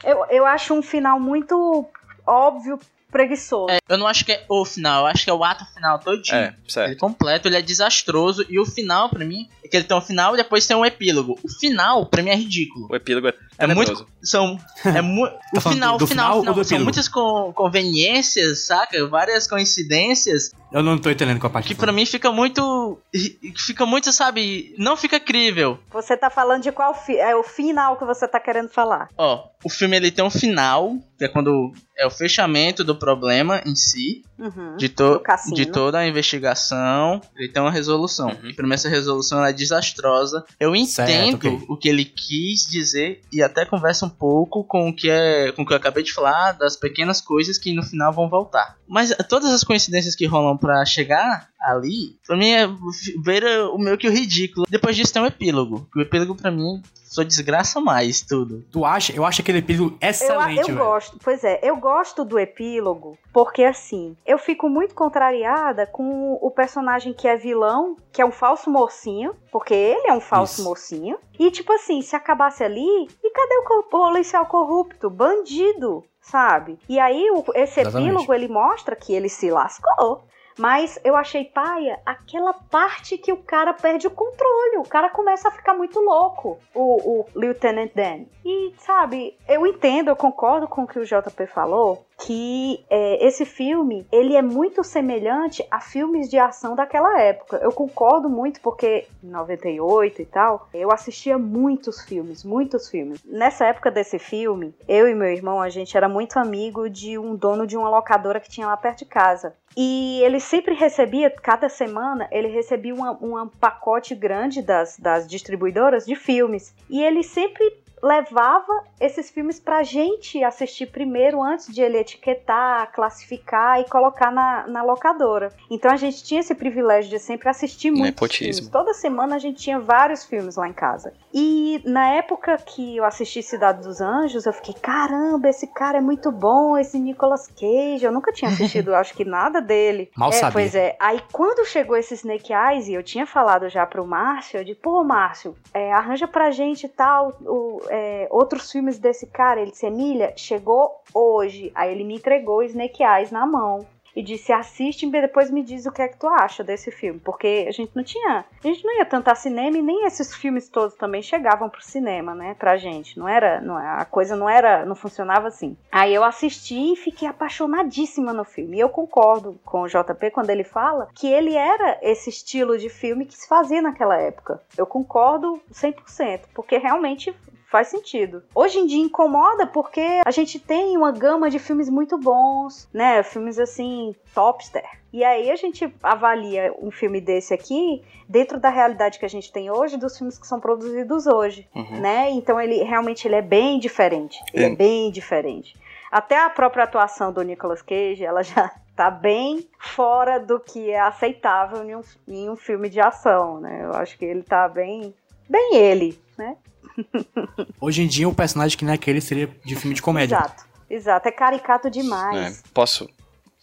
Eu, eu acho um final muito óbvio, preguiçoso. É, eu não acho que é o final, eu acho que é o ato final todinho. É, certo. Ele completo, ele é desastroso. E o final, pra mim, é que ele tem um final e depois tem um epílogo. O final, pra mim, é ridículo. O epílogo é É muito. São. É mu... o falando final, do o final, final o final. do São epílogo? muitas con- conveniências, saca? Várias coincidências Eu não tô entendendo com a parte que do pra mim fica muito. Fica muito, sabe? Não fica crível. Você tá falando de qual fi é o final que você tá querendo falar? Ó, o filme ele tem um final, que é quando é o fechamento do problema em si, Uhum. de, to de toda a investigação, ele tem uma resolução. Uhum. E pra mim essa resolução é desastrosa. Eu entendo ok. o que ele quis dizer e até conversa um pouco com o que é com o que eu acabei de falar das pequenas coisas que no final vão voltar. Mas todas as coincidências que rolam pra chegar ali, pra mim é beira o meio que o ridículo. Depois disso tem um epílogo. O epílogo pra mim só desgraça mais tudo. Tu acha? Eu acho aquele epílogo Eu, excelente, eu velho. gosto, pois é, eu gosto do epílogo porque assim, eu fico muito contrariada com o personagem que é vilão, que é um falso mocinho, porque ele é um falso Isso. mocinho. E tipo assim, se acabasse ali, e cadê o policial corrupto, bandido, sabe? E aí o- esse Exatamente. epílogo ele mostra que ele se lascou. Mas eu achei paia aquela parte que o cara perde o controle. O cara começa a ficar muito louco, o, o Lieutenant Dan. E, sabe, eu entendo, eu concordo com o que o JP falou, que é, esse filme, ele é muito semelhante a filmes de ação daquela época. Eu concordo muito, porque em 98 e tal, eu assistia muitos filmes, muitos filmes. Nessa época desse filme, eu e meu irmão, a gente era muito amigo de um dono de uma locadora que tinha lá perto de casa. E ele sempre recebia, cada semana, ele recebia um pacote grande das, das distribuidoras de filmes. E ele sempre levava esses filmes pra gente assistir primeiro, antes de ele etiquetar, classificar e colocar na, na locadora. Então a gente tinha esse privilégio de sempre assistir muitos Nepotismo. filmes. Toda semana a gente tinha vários filmes lá em casa. E na época que eu assisti Cidade dos Anjos, eu fiquei, caramba, esse cara é muito bom, esse Nicolas Cage. Eu nunca tinha assistido, acho que nada dele. Mal é, sabia. Pois é. Aí quando chegou esse Snake Eyes, e eu tinha falado já pro Márcio, eu disse, pô, Márcio, é, arranja pra gente tal, o, é, outros filmes desse cara. Ele disse, Emília, chegou hoje. Aí ele me entregou Snake Eyes na mão. E disse, assiste e depois me diz o que é que tu acha desse filme. Porque a gente não tinha. A gente não ia tanto cinema e nem esses filmes todos também chegavam pro cinema, né? Pra gente. Não era. Não, a coisa não era. Não funcionava assim. Aí eu assisti e fiquei apaixonadíssima no filme. E eu concordo com o JP quando ele fala que ele era esse estilo de filme que se fazia naquela época. Eu concordo 100%. Porque realmente faz sentido. Hoje em dia incomoda porque a gente tem uma gama de filmes muito bons, né? Filmes assim, topster. E aí a gente avalia um filme desse aqui dentro da realidade que a gente tem hoje dos filmes que são produzidos hoje, Uhum. né? Então ele realmente ele é bem diferente. Ele é É. bem diferente. Até a própria atuação do Nicolas Cage, ela já tá bem fora do que é aceitável em um, em um filme de ação, né? Eu acho que ele tá bem bem ele, né? Hoje em dia, o personagem que não é aquele seria de filme de comédia. Exato. Exato, é caricato demais. É, posso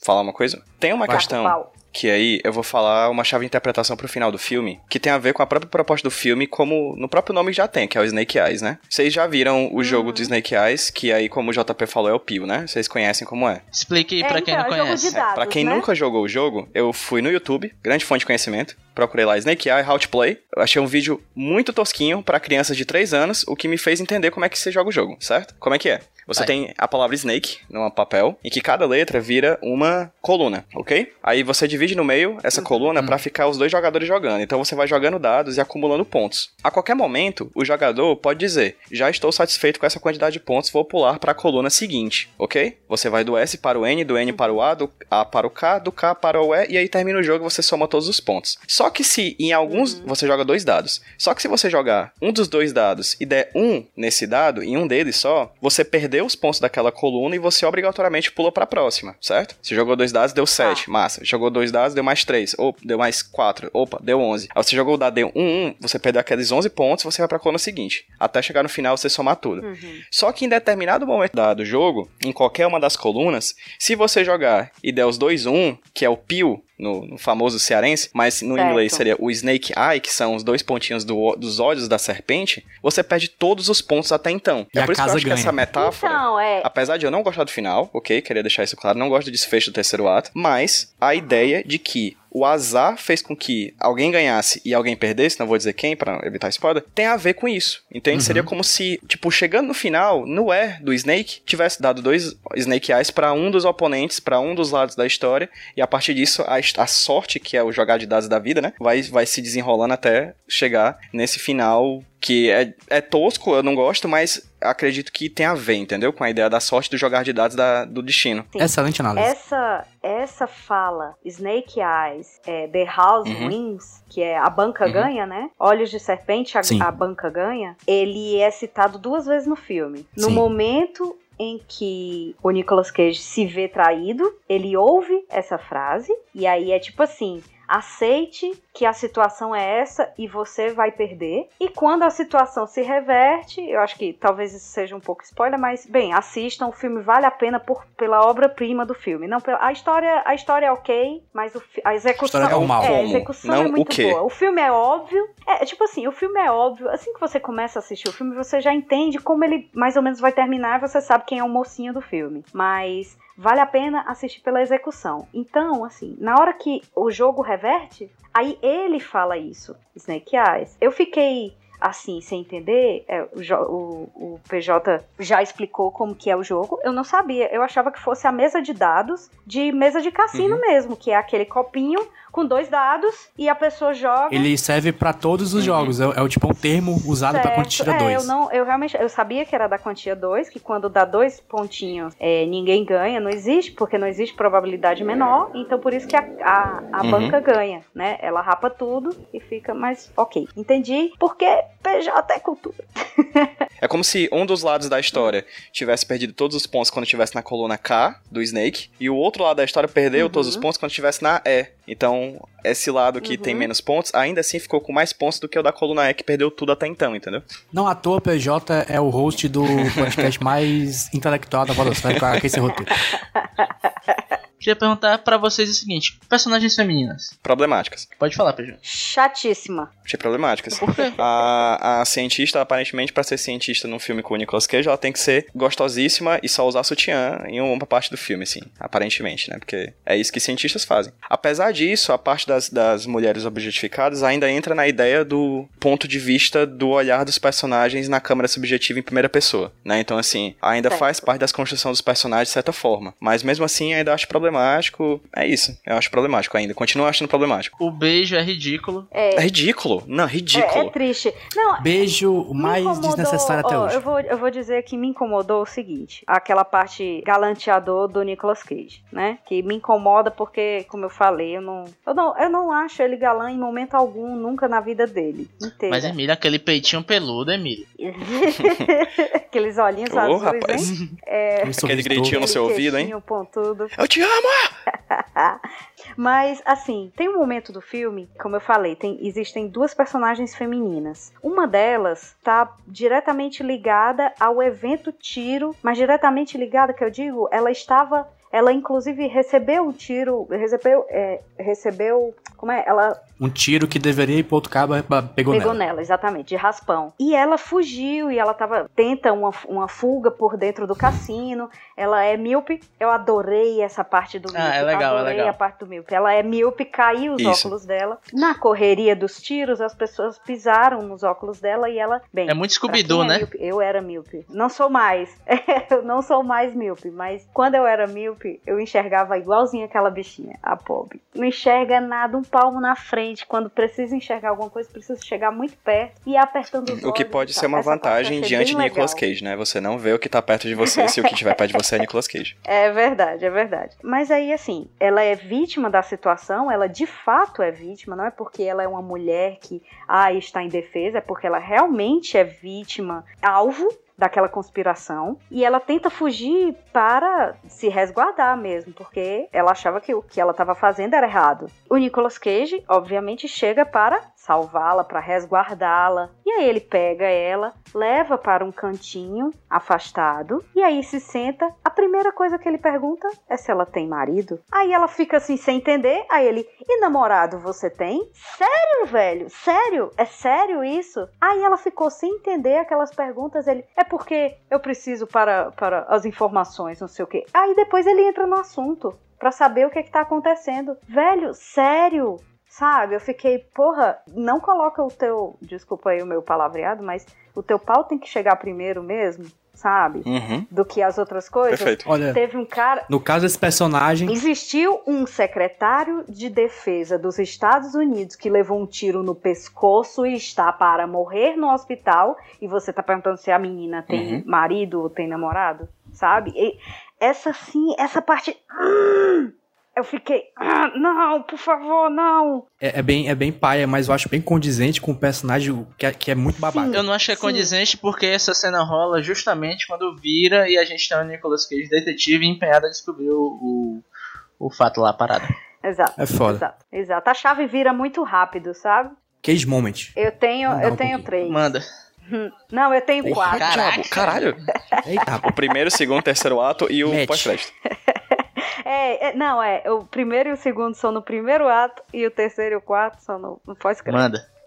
falar uma coisa? Tem uma Taca questão. Que aí eu vou falar uma chave de interpretação pro final do filme, que tem a ver com a própria proposta do filme, como no próprio nome já tem, que é o Snake Eyes, né? Vocês já viram o jogo Uhum. do Snake Eyes, que aí, como o JP falou, é o Pio, né? Vocês conhecem como é. Explique É, pra quem então, não é conhece. dados, pra quem né? nunca jogou o jogo, eu fui no YouTube, grande fonte de conhecimento, procurei lá Snake Eye How to Play. Eu achei um vídeo muito tosquinho pra crianças de 3 anos, o que me fez entender como é que você joga o jogo, certo? Como é que é? Você Vai. tem a palavra Snake num papel, em que cada letra vira uma coluna, ok? Aí você divide no meio essa coluna pra ficar os dois jogadores jogando. Então você vai jogando dados e acumulando pontos. A qualquer momento, o jogador pode dizer: Já estou satisfeito com essa quantidade de pontos, vou pular para a coluna seguinte, ok? Você vai do S para o N, do N para o A, do A para o K, do K para o E, e aí termina o jogo e você soma todos os pontos. Só que se em alguns você joga dois dados. Só que se você jogar um dos dois dados e der um nesse dado, em um deles só, você perdeu perdeu os pontos daquela coluna e você obrigatoriamente pula pra próxima, certo? Você jogou dois dados, deu 7, massa. Jogou dois dados, deu mais 3. Opa, deu mais 4. Opa, deu 11. Aí você jogou o dado, deu 1, 1, você perdeu aqueles 11 pontos, você vai pra coluna seguinte. Até chegar no final, você somar tudo. Só que em determinado momento do jogo, em qualquer uma das colunas, se você jogar e der os dois 1, que é o pio, no, no famoso cearense, mas no Certo. inglês seria o Snake Eye, que são os dois pontinhos do dos olhos da serpente, você perde todos os pontos até então. E é a por isso que eu acho que ganha. essa metáfora. Então, é. Apesar de eu não gostar do final, ok, queria deixar isso claro, não gosto do desfecho do terceiro ato, mas a ideia de que o azar fez com que alguém ganhasse e alguém perdesse, não vou dizer quem pra evitar spoiler, tem a ver com isso. Entende? Seria como se, tipo, chegando no final, no air do Snake, tivesse dado dois Snake Eyes pra um dos oponentes, pra um dos lados da história, e a partir disso, a, a sorte, que é o jogar de dados da vida, né, vai, vai se desenrolando até chegar nesse final que é, é tosco, eu não gosto, mas acredito que tem a ver, entendeu? Com a ideia da sorte do jogar de dados da- do destino. Sim. Excelente análise. Essa, essa fala, Snake Eyes, é, The House Uhum. Wins, que é a banca Uhum. ganha, né? Olhos de serpente, a, a banca ganha. Ele é citado duas vezes no filme. No Sim. momento em que o Nicolas Cage se vê traído, ele ouve essa frase, e aí é tipo assim. Aceite que a situação é essa e você vai perder. E quando a situação se reverte, eu acho que talvez isso seja um pouco spoiler, mas bem, assistam, o filme vale a pena por, pela obra-prima do filme. Não, pela- a história, a história é ok, mas o a execução história é o mal. é, a execução Não é o muito quê? boa. O filme é óbvio. É, tipo assim, o filme é óbvio. Assim que você começa a assistir o filme, você já entende como ele mais ou menos vai terminar, você sabe quem é o mocinho do filme. Mas vale a pena assistir pela execução. Então, assim, na hora que o jogo reverte, aí ele fala isso, Snake Eyes. Eu fiquei assim, sem entender, é, o, o PJ já explicou como que é o jogo. Eu não sabia, eu achava que fosse a mesa de dados de mesa de cassino Uhum. mesmo, que é aquele copinho com dois dados e a pessoa joga. Ele serve pra todos os jogos. É, é o tipo um termo usado pra quando tira é, dois. Eu, não, eu realmente eu sabia que era da quantia 2, que quando dá dois pontinhos é, ninguém ganha, não existe, porque não existe probabilidade menor, então por isso que a, a, a Uhum. banca ganha, né? Ela rapa tudo e fica mais ok. Entendi, porque PJ é cultura. É como se um dos lados da história tivesse perdido todos os pontos quando estivesse na coluna K do Snake, e o outro lado da história perdeu Uhum. todos os pontos quando estivesse na E. Então, esse lado que tem Uhum. menos pontos, ainda assim ficou com mais pontos do que o da coluna E, que perdeu tudo até então, entendeu? Não à toa, PJ é o host do podcast mais intelectual da Podosfera, com a esse roteiro. Queria perguntar pra vocês o seguinte: personagens femininas. Problemáticas. Pode falar, PJ. Chatíssima. Achei problemáticas. Por quê? A, a cientista, aparentemente, pra ser cientista num filme com o Nicolas Cage, ela tem que ser gostosíssima e só usar sutiã em uma parte do filme, assim. Aparentemente, né? Porque é isso que cientistas fazem. Apesar disso, a parte das, das mulheres objetificadas ainda entra na ideia do ponto de vista do olhar dos personagens na câmera subjetiva em primeira pessoa, né? Então, assim, ainda Certo. faz parte das construção dos personagens de certa forma. Mas mesmo assim, ainda acho problemático. É isso. Eu acho problemático ainda. Continuo achando problemático. O beijo é ridículo. É, É ridículo. Não, é, ridículo. é triste. Não, Beijo o mais incomodou- desnecessário até ó, hoje. Eu vou, eu vou dizer que me incomodou o seguinte: aquela parte galanteador do Nicolas Cage, né? Que me incomoda porque, como eu falei, eu não, eu não, eu não acho ele galã em momento algum, nunca na vida dele. Inteira. Mas Emília, aquele peitinho peludo, Emília. Aqueles olhinhos Ô, azuis, rapaz. hein? É, Aquele gritinho no seu ouvido, hein? pontudo. Eu te amo! Mas, assim, tem um momento do filme, como eu falei, tem, existem duas personagens femininas. Uma delas tá diretamente ligada ao evento tiro, mas diretamente ligada, que eu digo, ela estava. Ela, inclusive, recebeu um tiro. Recebeu. é, recebeu. Como é? Ela Um tiro que deveria ir pro outro cabo, pegou, Pegou nela. nela, exatamente, de raspão. E ela fugiu e ela tava tenta uma, uma fuga por dentro do cassino. Ela é míope. Eu adorei essa parte do Ah, míope. é legal, é adorei legal. a parte do míope. Ela é míope, caiu os Isso. óculos dela. Na correria dos tiros, as pessoas pisaram nos óculos dela e ela, bem, É muito quem é né? míope, eu era míope. Não sou mais. eu não sou mais míope, mas quando eu era míope, eu enxergava igualzinho aquela bichinha, a pobre. Não enxerga nada, um palmo na frente. Quando precisa enxergar alguma coisa, precisa chegar muito perto e ir apertando os O que olhos pode e ser uma Essa vantagem diante de Nicolas legal. Cage, né? Você não vê o que tá perto de você se o que tiver perto de você é Nicolas Cage. É verdade, é verdade. Mas aí, assim, ela é vítima da situação, ela de fato é vítima, não é porque ela é uma mulher que ah, está em defesa, é porque ela realmente é vítima, alvo, daquela conspiração e ela tenta fugir para se resguardar mesmo, porque ela achava que o que ela estava fazendo era errado. O Nicolas Cage, obviamente, chega para salvá-la, para resguardá-la. E aí ele pega ela, leva para um cantinho afastado e aí se senta. A primeira coisa que ele pergunta é se ela tem marido. Aí ela fica assim sem entender. Aí ele: "E namorado você tem?" "Sério, velho? Sério? É sério isso?" Aí ela ficou sem entender aquelas perguntas. Ele: "É porque eu preciso para para as informações, não sei o quê." Aí depois ele entra no assunto para saber o que, que tá acontecendo. Velho, sério? Sabe? Eu fiquei, porra, não coloca o teu. Desculpa aí o meu palavreado, mas o teu pau tem que chegar primeiro mesmo, sabe? Uhum. Do que as outras coisas. Perfeito. Olha, Teve um cara. no caso desse personagem, Existiu um secretário de defesa dos Estados Unidos que levou um tiro no pescoço e está para morrer no hospital. E você tá perguntando se a menina tem Uhum. marido ou tem namorado, sabe? E essa sim, essa parte. hum, Eu fiquei. "Ah, não, por favor, não. é, é bem, é bem paia, mas eu acho bem condizente com o personagem que é, que é muito babaca. Eu não achei Sim. condizente porque essa cena rola justamente quando vira e a gente tem o Nicolas Cage detetive empenhado a descobrir o, o, o fato lá parado. Exato. É foda. Exato, exato. A chave vira muito rápido, sabe? Cage Moment. Eu tenho, Manda eu um tenho pouquinho. três. Manda. Não, eu tenho quatro. Diabo, caralho. Eita, O primeiro, o segundo, o terceiro ato e o pós-crédito. É, é, não, é. O primeiro e o segundo são no primeiro ato e o terceiro e o quarto são no, no pós-crédito. Manda.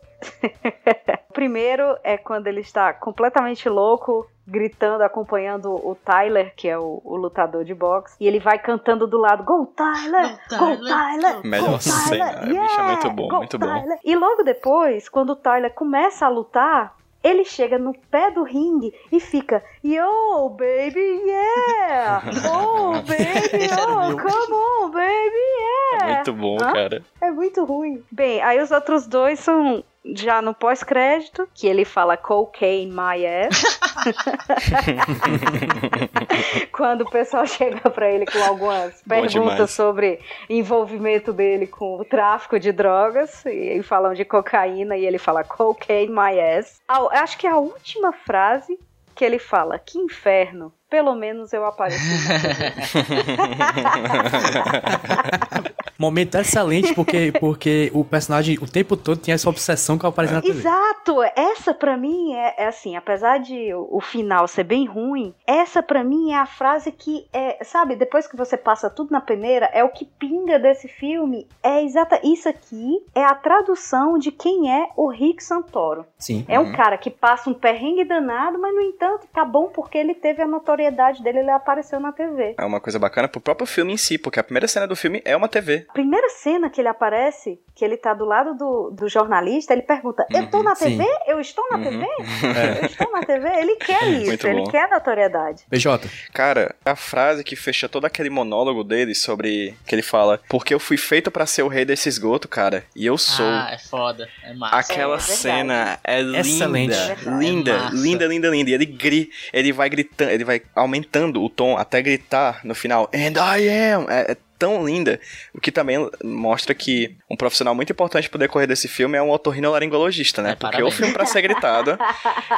O primeiro é quando ele está completamente louco, gritando, acompanhando o Tyler, que é o, o lutador de boxe, e ele vai cantando do lado: Go Tyler! Go, Go Tyler! Melhor Go, Tyler! cena, bicho, é muito bom, Go, muito bom. Tyler! E logo depois, quando o Tyler começa a lutar, ele chega no pé do ringue e fica, yo, baby, yeah! Oh, baby, oh, come on, baby, yeah! É muito bom, Hã? cara. É muito ruim. Bem, aí os outros dois são já no pós-crédito, que ele fala cocaine my ass. Quando o pessoal chega pra ele com algumas perguntas sobre envolvimento dele com o tráfico de drogas, e, falam de cocaína, e ele fala cocaine my ass. Acho que é a última frase que ele fala, que inferno, pelo menos eu apareci. Momento excelente, porque, porque o personagem o tempo todo tinha essa obsessão com aparecer na TV. Exato! Essa pra mim é, é assim, apesar de o, final ser bem ruim, essa pra mim é a frase que é, sabe, depois que você passa tudo na peneira, é o que pinga desse filme. É exata isso aqui é a tradução de quem é o Rick Santoro. Sim. É Uhum. um cara que passa um perrengue danado, mas no entanto tá bom porque ele teve a notoriedade dele, ele apareceu na TV. É uma coisa bacana pro próprio filme em si, porque a primeira cena do filme é uma TV. A primeira cena que ele aparece, que ele tá do lado do, do jornalista, ele pergunta: Eu tô Uhum, na sim. TV? Eu estou na Uhum. TV? Eu estou na TV? Ele quer isso, Muito ele bom. quer notoriedade. PJ. Cara, a frase que fecha todo aquele monólogo dele sobre que ele fala, porque eu fui feito pra ser o rei desse esgoto, cara, e eu sou. Ah, é foda. É massa. Aquela É verdade. cena é linda, Excelente. linda, É linda, linda, linda. E ele grita, ele vai gritando, ele vai aumentando o tom até gritar no final. And I am. É, é tão linda, o que também mostra que um profissional muito importante pro decorrer desse filme é um otorrinolaringologista, né? É, Porque parabéns. o filme pra ser gritado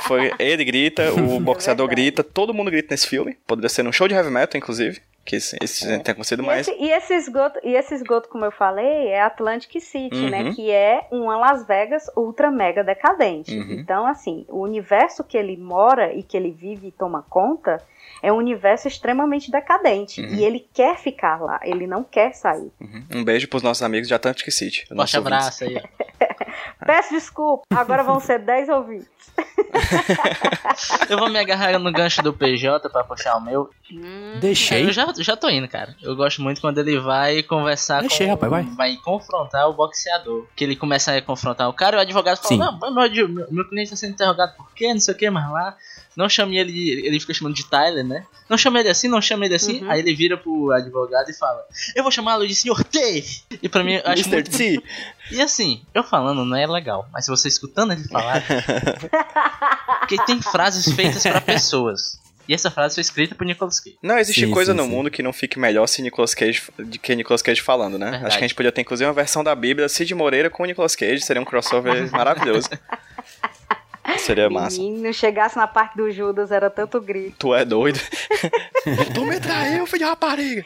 foi ele grita, o boxeador verdade. grita, todo mundo grita nesse filme. Poderia ser num show de heavy metal, inclusive. Que esse, esse tem acontecido E mais. esse, e esse esgoto, e esse esgoto, como eu falei, é Atlantic City, Uhum. né? Que é uma Las Vegas ultra mega decadente. Uhum. Então, assim, o universo que ele mora e que ele vive e toma conta é um universo extremamente decadente. Uhum. E ele quer ficar lá, ele não quer sair. Uhum. Um beijo pros nossos amigos de Atlantic City. Forte abraço aí, ó. Peço desculpa, agora vão ser 10 ouvintes. Eu vou me agarrar no gancho do PJ pra puxar o meu. Deixei. Eu já, já tô indo, cara. Eu gosto muito quando ele vai conversar Deixei, com... rapaz, vai. confrontar o boxeador. Que ele começa a confrontar o cara e o advogado fala, Sim. não, meu, meu, meu- meu cliente tá sendo interrogado por quê, não sei o que, mas lá... Não chame ele, de- ele fica chamando de Tyler, né? Não chame ele assim, não chame ele assim. Uhum. Aí ele vira pro advogado e fala, eu vou chamá-lo de Sr. T. E pra mim, eu acho Mr. muito... T. E assim, eu falando não é legal, mas se você escutando ele falar... porque tem frases feitas pra pessoas. E essa frase foi escrita por Nicolas Cage. Não existe Sim, coisa sim, no sim. mundo que não fique melhor se Nicolas Cage de que Nicolas Cage falando, né? Verdade. Acho que a gente podia ter inclusive uma versão da Bíblia Cid Moreira com o Nicolas Cage, seria um crossover maravilhoso. Seria massa. Menino, chegasse na parte do Judas, era tanto grito. Tu é doido? tu me traiu, filho de rapariga.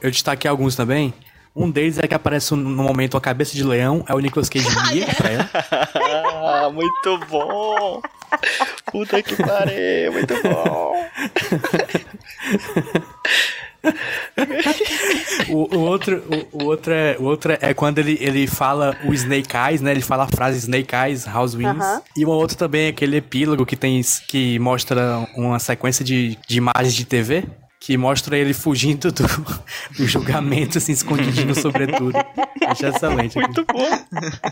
Eu destaquei alguns também. Um deles é que aparece no momento a cabeça de leão, é o Nicolas Cage guia pra ela. Ah, muito bom. Puta que pariu, muito bom. O, o outro, o, o outro, é, o outro é quando ele, ele fala o Snake Eyes, né? Ele fala a frase Snake Eyes, House Wings. Aham. E uma outra também é aquele epílogo que tem que mostra uma sequência de, de imagens de TV. Que mostra ele fugindo do, do julgamento, assim, escondidinho sobretudo. Acho excelente. aqui. Muito bom.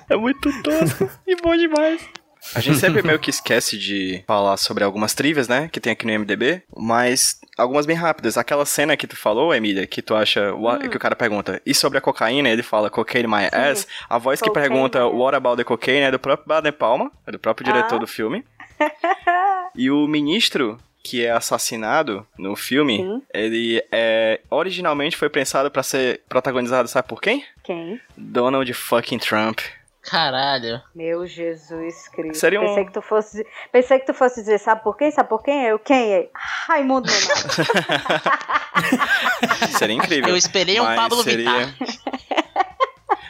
É muito tosco e bom demais. A gente sempre meio que esquece de falar sobre algumas trivias, né? Que tem aqui no MDB, mas algumas bem rápidas. Aquela cena que tu falou, Emília, que tu acha. what- Que o cara pergunta, e sobre a cocaína? Ele fala, cocaine my ass. A voz que Cocaine. pergunta, what about the cocaine? É do próprio Baden Palma, é do próprio diretor Ah. do filme. E o ministro que é assassinado no filme, Sim. ele é originalmente foi pensado pra ser protagonizado, sabe por quem? Quem? Donald fucking Trump. Caralho. Meu Jesus Cristo. Seria um- Pensei que tu fosse, pensei que tu fosse dizer, sabe por quem? Sabe por quem? Eu quem é? Raimundo Nonato. Seria incrível. Eu esperei um mas Pablo seria...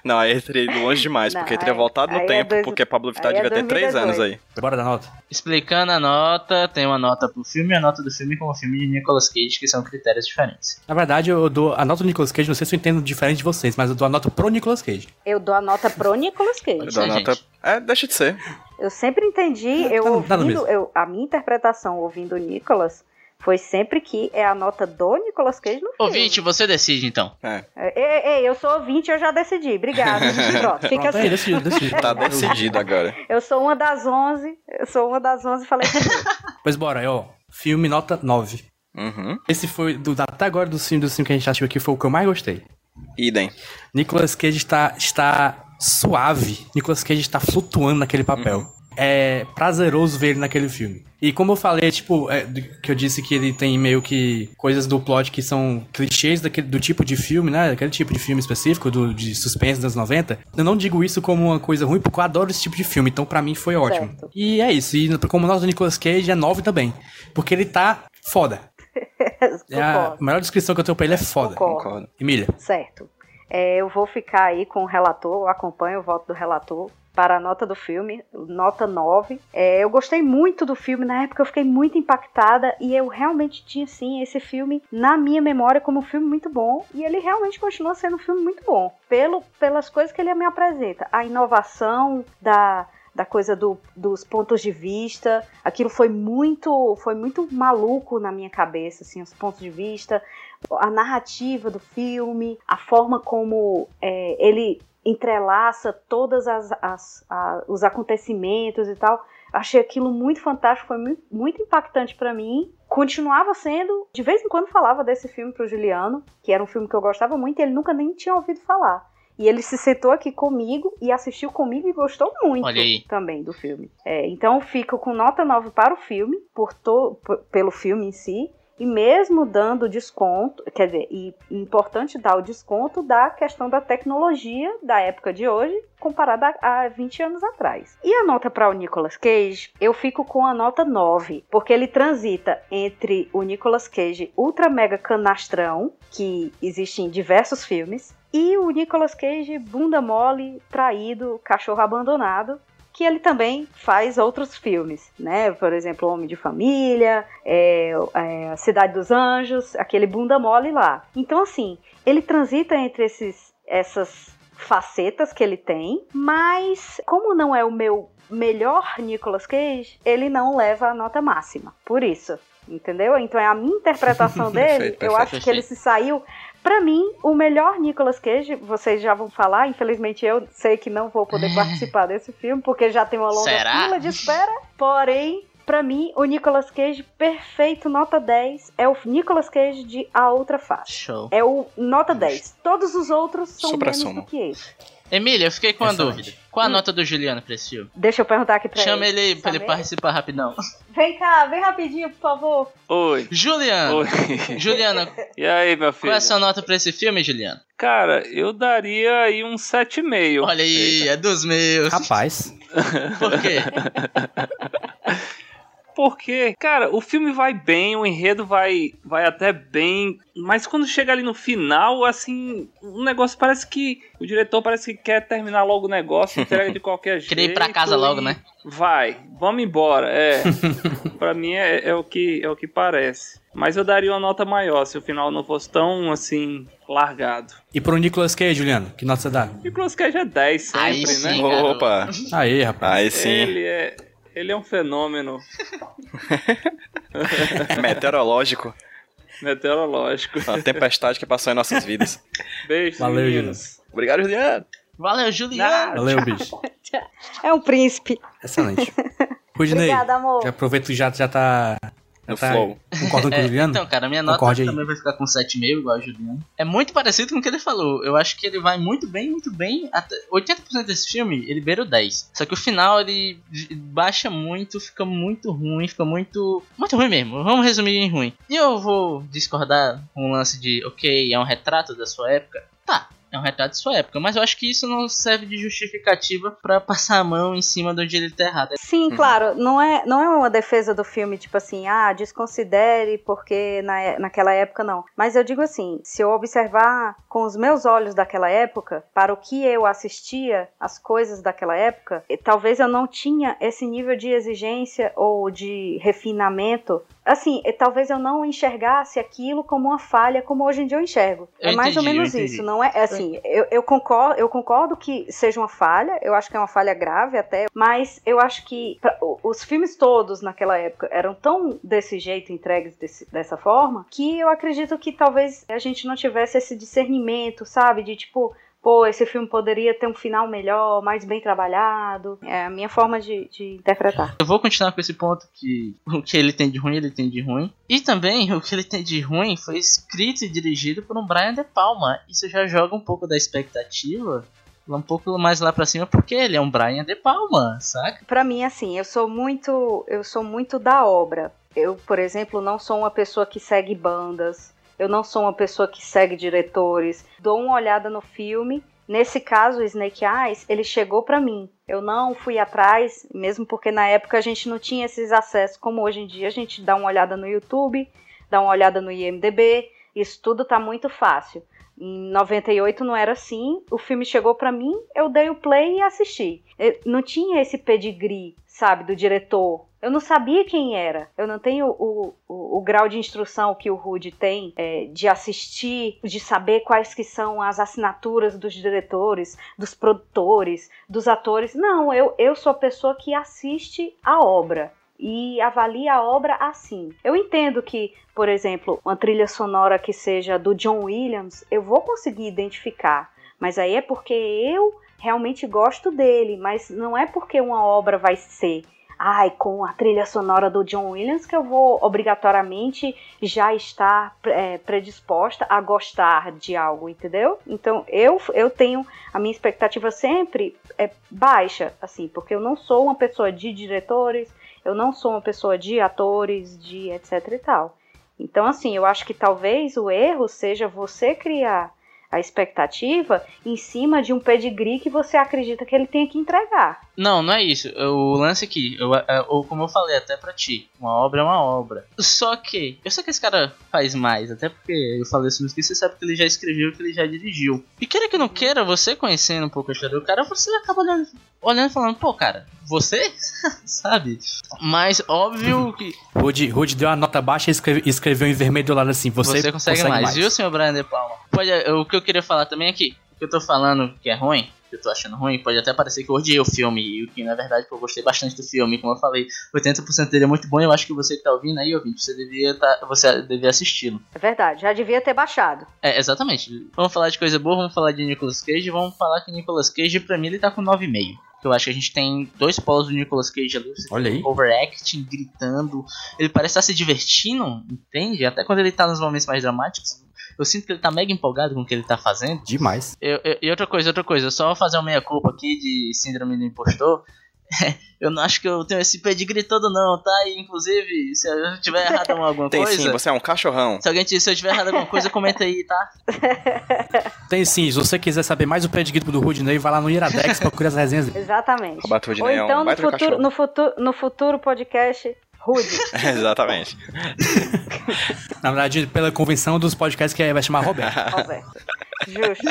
Não, aí ele teria ido longe demais, Não, porque ele teria aí- voltado no aí é tempo, dois- porque Pablo Vittar é devia ter 3 anos 2018. aí. Bora dar nota. Explicando a nota, tem uma nota pro filme e a nota do filme com o filme de Nicolas Cage, que são critérios diferentes. Na verdade, eu dou a nota do Nicolas Cage, não sei se eu entendo diferente de vocês, mas eu dou a nota pro Nicolas Cage. Eu dou a nota pro Nicolas Cage. Eu dou a nota... É, deixa de ser. Eu sempre entendi, eu nada ouvindo, eu, a minha interpretação ouvindo o Nicolas foi sempre que é a nota do Nicolas Cage no filme. Ouvinte, você decide então. É, Ei, ei, eu sou ouvinte, eu já decidi. Obrigada. Pronto, fica aí, assim. decidido, decidido. tá decidido agora. Eu sou uma das 11, eu sou uma das 11 falei. Pois bora, ó. Filme nota 9. Uhum. Esse foi, do, até agora do filme, do filme que a gente assistiu aqui, foi o que eu mais gostei. Idem. Nicolas Cage está, está suave. Nicolas Cage está flutuando naquele papel. É prazeroso ver ele naquele filme. E como eu falei, tipo, é, que eu disse que ele tem meio que coisas do plot que são clichês daquele, do tipo de filme, né? Daquele tipo de filme específico, do, de suspense das 90. Eu não digo isso como uma coisa ruim, porque eu adoro esse tipo de filme. Então, pra mim, foi ótimo. Certo. E é isso. E como nós do Nicolas Cage é 9 também. Porque ele tá foda. É a melhor descrição que eu tenho pra ele é foda. Concordo. Emília. Certo. É, eu vou ficar aí com o relator, eu acompanho o voto do relator para a nota do filme, nota 9. É, eu gostei muito do filme, na época eu fiquei muito impactada e eu realmente tinha, sim, esse filme na minha memória como um filme muito bom e ele realmente continua sendo um filme muito bom, pelo, pelas coisas que ele me apresenta. A inovação da, da coisa do- dos pontos de vista, aquilo foi muito, foi muito maluco na minha cabeça, assim, os pontos de vista, a narrativa do filme, a forma como é, ele entrelaça todos os acontecimentos e tal. Achei aquilo muito fantástico, foi muito, muito impactante pra mim. Continuava sendo, de vez em quando falava desse filme pro Juliano, que era um filme que eu gostava muito, e ele nunca nem tinha ouvido falar. E ele se sentou aqui comigo e assistiu comigo e gostou muito também do filme. É, então eu fico com nota 9 para o filme, por to- pelo filme em si, e mesmo dando desconto, quer dizer, e importante dar o desconto da questão da tecnologia da época de hoje, comparada a 20 anos atrás. E a nota para o Nicolas Cage, eu fico com a nota 9, porque ele transita entre o Nicolas Cage ultra mega canastrão, que existe em diversos filmes, e o Nicolas Cage bunda mole, traído, cachorro abandonado, que ele também faz outros filmes, né? Por exemplo, Homem de Família, é, é, Cidade dos Anjos, aquele bunda mole lá. Então, assim, ele transita entre esses, essas facetas que ele tem, mas como não é o meu melhor Nicolas Cage, ele não leva a nota máxima. Por isso, entendeu? Então é a minha interpretação dele. Perfeito, eu perfeito. acho que ele se saiu Pra mim, o melhor Nicolas Cage, vocês já vão falar, infelizmente eu sei que não vou poder participar desse filme, porque já tem uma longa Será? fila de espera. Porém, pra mim, o Nicolas Cage perfeito, nota 10, é o Nicolas Cage de A Outra Face. Show. É o nota 10. Todos os outros são menos Supra-sumo. do que esse. Emília, eu fiquei com uma Excelente. dúvida. Qual a nota do Juliano pra esse filme? Deixa eu perguntar aqui pra Chama ele. ele pra ele participar rapidão. Vem cá, vem rapidinho, por favor. Oi. Juliano! Oi. Juliano, E aí, meu filho? qual é a sua nota pra esse filme, Juliano? Cara, eu daria aí um 7,5. Olha aí, é dos meus. Rapaz. Por quê? Porque, cara, o filme vai bem, o enredo vai, vai até bem, mas quando chega ali no final, assim, o negócio parece que. O diretor parece que quer terminar logo o negócio, entrega de qualquer jeito. Queria ir pra casa logo, né? Vai, vamos embora. É. pra mim é, é o que, é o que parece. Mas eu daria uma nota maior se o final não fosse tão, assim, largado. E pro Nicolas Cage, Juliano, que nota você dá? Nicolas Cage é 10 sempre, Aí né? sim. cara. Opa, Aí, rapaz. aí sim. Ele é. Ele é um fenômeno Meteorológico. meteorológico. A tempestade que passou em nossas vidas. Beijo, Valeu, meninos. Obrigado, Juliano. Valeu, Juliano. Valeu, bicho. É um príncipe. Excelente. Rudinei, Obrigada, amor. já aproveita que já, já tá... No tá flow. com o É, Juliano? então, cara, minha nota Concorde aí. também vai ficar com 7,5, igual o Juliano. É muito parecido com o que ele falou. Eu acho que ele vai muito bem, muito bem. Até 80% desse filme, ele beira o 10. Só que o final, ele baixa muito, fica muito ruim, fica muito... Muito ruim mesmo. Vamos resumir em ruim. E eu vou discordar com o lance de, ok, é um retrato da sua época. Tá, é um retrato de sua época. Mas eu acho que isso não serve de justificativa pra passar a mão em cima de onde ele tá errado. Sim, claro, não é, não é uma defesa do filme, tipo assim, ah, desconsidere porque na, é- naquela época não. Mas eu digo assim, se eu observar com os meus olhos daquela época, para o que eu assistia, as coisas daquela época, talvez eu não tinha esse nível de exigência ou de refinamento. Assim, talvez eu não enxergasse aquilo como uma falha, como hoje em dia eu enxergo. Eu é mais ou entendi, menos isso, não é? é assim, eu, eu concordo, eu concordo que seja uma falha, eu acho que é uma falha grave até, mas eu acho que pra- os filmes todos naquela época eram tão desse jeito, entregues desse- dessa forma, que eu acredito que talvez a gente não tivesse esse discernimento, sabe? De tipo, pô, esse filme poderia ter um final melhor, mais bem trabalhado. É a minha forma de, de interpretar. Eu vou continuar com esse ponto que o que ele tem de ruim, ele tem de ruim. E também o que ele tem de ruim foi escrito e dirigido por um Brian De Palma. Isso já joga um pouco da expectativa um pouco mais lá pra cima porque ele é um Brian De Palma, saca? Pra mim, assim, eu sou muito, eu sou muito da obra. Eu, por exemplo, não sou uma pessoa que segue bandas. Eu não sou uma pessoa que segue diretores. Dou uma olhada no filme. Nesse caso, Snake Eyes, ele chegou pra mim. Eu não fui atrás, mesmo porque na época a gente não tinha esses acessos como hoje em dia. A gente dá uma olhada no YouTube, dá uma olhada no IMDb. Isso tudo tá muito fácil. Em 98 não era assim. O filme chegou pra mim, eu dei o play e assisti. Eu não tinha esse pedigree, sabe, do diretor. Eu não sabia quem era. Eu não tenho o, o, o grau de instrução que o Rude tem é, de assistir, de saber quais que são as assinaturas dos diretores, dos produtores, dos atores. Não, eu, eu sou a pessoa que assiste a obra e avalia a obra assim. Eu entendo que, por exemplo, uma trilha sonora que seja do John Williams, eu vou conseguir identificar, mas aí é porque eu realmente gosto dele, mas não é porque uma obra vai ser ai, com a trilha sonora do John Williams que eu vou obrigatoriamente já estar é, predisposta a gostar de algo, entendeu? Então eu, eu tenho a minha expectativa sempre é baixa, assim, porque eu não sou uma pessoa de diretores, eu não sou uma pessoa de atores, de etc e tal. Então, assim, eu acho que talvez o erro seja você criar a expectativa em cima de um pedigree que você acredita que ele tem que entregar. Não, não é isso. O lance aqui, eu, eu, como eu falei até pra ti, uma obra é uma obra. Só que, eu sei que esse cara faz mais, até porque eu falei isso no que você sabe que ele já escreveu, que ele já dirigiu. E queira que não queira, você conhecendo um pouco a história do cara, você acaba olhando, olhando e falando, pô, cara, você? sabe? Mas óbvio que. Rude, Rude deu uma nota baixa e escreve- escreveu em vermelho do lado assim. Você, Você, consegue, mais, viu, senhor Brian De Palma? Pode, o que eu queria falar também é que o que eu tô falando que é ruim, que eu tô achando ruim, pode até parecer que eu odiei o filme, e o que na verdade eu gostei bastante do filme, como eu falei, 80% dele é muito bom, eu acho que você que tá ouvindo aí, ouvinte, você devia, tá, você devia assisti-lo. É verdade, já devia ter baixado. É, exatamente. Vamos falar de coisa boa, vamos falar de Nicolas Cage, vamos falar que Nicolas Cage, pra mim, ele tá com 9,5. Que eu acho que a gente tem dois polos do Nicolas Cage ali. Você Olha aí. Overacting, gritando. Ele parece estar se divertindo, entende? Até quando ele tá nos momentos mais dramáticos. Eu sinto que ele tá mega empolgado com o que ele tá fazendo. Demais. Eu- eu- e outra coisa, outra coisa, só fazer uma meia-culpa aqui de Síndrome do Impostor. Eu não acho que eu tenho esse pedigree todo não, tá? E, inclusive, se eu tiver errado em alguma Tem coisa... sim, você é um cachorrão. Se alguém se eu tiver errado em alguma coisa, comenta aí, tá? Tem sim, se você quiser saber mais o pedigree do Rudney, vai lá no Iradex pra procurar as resenhas dele. Exatamente. Roberto Ou Rudinei é um então no futuro, no, futuro, no futuro podcast, Rude. Exatamente. Na verdade, pela convenção dos podcasts que vai chamar Roberto. Roberto. Justo.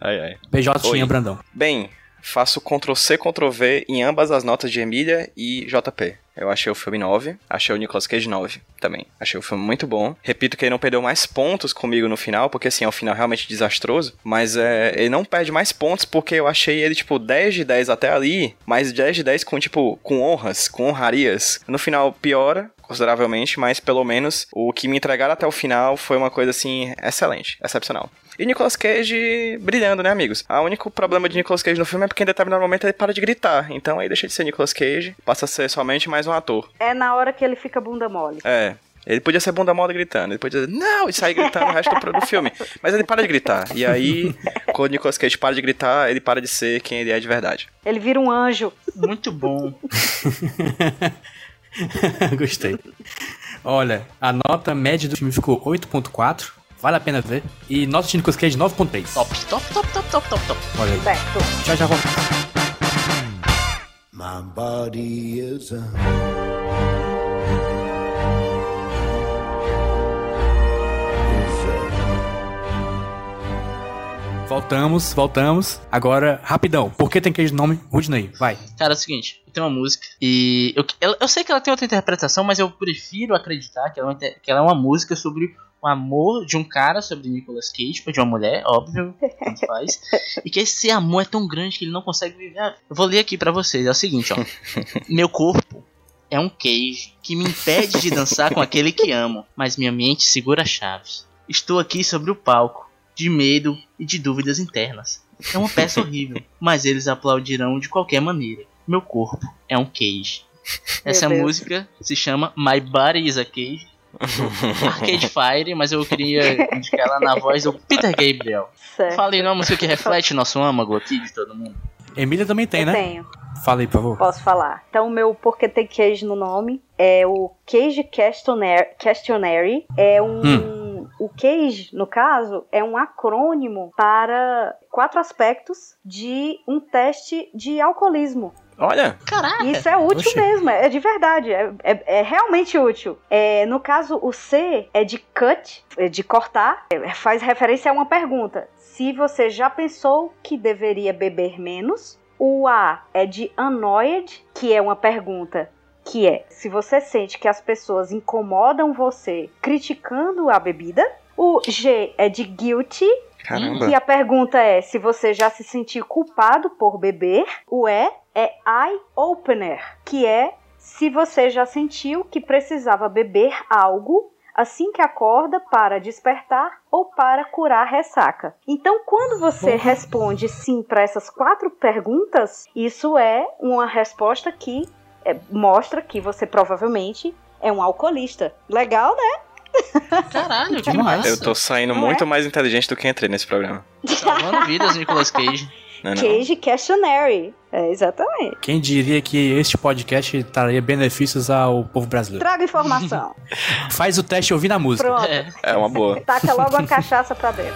Ai, ai. PJ Oi. tinha Brandão. Bem, faço Ctrl-C, Ctrl-V em ambas as notas de Emília e JP. Eu achei o filme 9, achei o Nicolas Cage 9 também. Achei o filme muito bom. Repito que ele não perdeu mais pontos comigo no final, porque assim, é um final realmente desastroso. Mas é, ele não perde mais pontos porque eu achei ele, tipo, 10 de 10 até ali, mas 10 de 10 com, tipo, com honras, com honrarias. No final piora, consideravelmente, mas pelo menos o que me entregaram até o final foi uma coisa assim excelente, excepcional. E Nicolas Cage brilhando, né, amigos? O único problema de Nicolas Cage no filme é porque em determinado momento ele para de gritar. Então aí deixa de ser Nicolas Cage, passa a ser somente mais um ator. É na hora que ele fica bunda mole. É. Ele podia ser bunda mole gritando, ele podia dizer, não, e sair gritando o resto do, do filme. Mas ele para de gritar. E aí, quando o Nicolas Cage para de gritar, ele para de ser quem ele é de verdade. Ele vira um anjo. Muito bom. Gostei. Olha, a nota média do filme ficou 8.4. Vale a pena ver. E nota de Nicolas Cage 9.3. Top, top, top, top, top, top, top. Olha aí. Certo. Já já volto. My body is a Voltamos, voltamos. Agora, rapidão. Por que tem queijo no nome? Rudney, vai. Cara, é o seguinte, tem uma música e eu, eu, eu sei que ela tem outra interpretação, mas eu prefiro acreditar que ela, é que ela é uma música sobre o amor de um cara sobre Nicolas Cage, tipo, de uma mulher, óbvio, tanto faz. E que esse amor é tão grande que ele não consegue viver. a- Eu vou ler aqui pra vocês, é o seguinte, ó. Meu corpo é um cage que me impede de dançar com aquele que amo, mas minha mente segura as chaves. Estou aqui sobre o palco, de medo e de dúvidas internas. É uma peça horrível, mas eles aplaudirão de qualquer maneira. Meu corpo é um cage. Essa música se chama My Body is a Cage. Arcade Fire, mas eu queria indicar ela na voz do Peter Gabriel. Certo. Falei não, música que reflete nosso âmago aqui de todo mundo. Emília também tem, eu né? tenho. Fala aí, por favor. Posso falar. Então, o meu Porque Tem Cage no nome é o Cage Questionnaire. Questionnaire. É um. O Cage, no caso, é um acrônimo para quatro aspectos de um teste de alcoolismo. Olha, Caraca! E isso é útil Oxi. mesmo, é de verdade, é, é- é realmente útil. É, no caso, o C é de cut, é de cortar, é, faz referência a uma pergunta. Se você já pensou que deveria beber menos. O A é de annoyed, que é uma pergunta que é se você sente que as pessoas incomodam você criticando a bebida. O G é de guilty, caramba. que a pergunta é se você já se sentiu culpado por beber. O E é eye opener, que é se você já sentiu que precisava beber algo assim que acorda para despertar ou para curar ressaca. Então, quando você responde sim para essas quatro perguntas, isso é uma resposta que é, mostra que você provavelmente é um alcoolista. Legal, né? Caralho, que Demais. massa. Eu tô saindo Não muito é? mais inteligente do que entrei nesse programa. Salvando vidas, Nicolas Cage. Não é não? Cage Questionnaire. É, exatamente. Quem diria que este podcast traria benefícios ao povo brasileiro? Traga informação. Faz o teste ouvindo a música. Pronto. É. É uma boa. Taca logo uma cachaça pra dentro.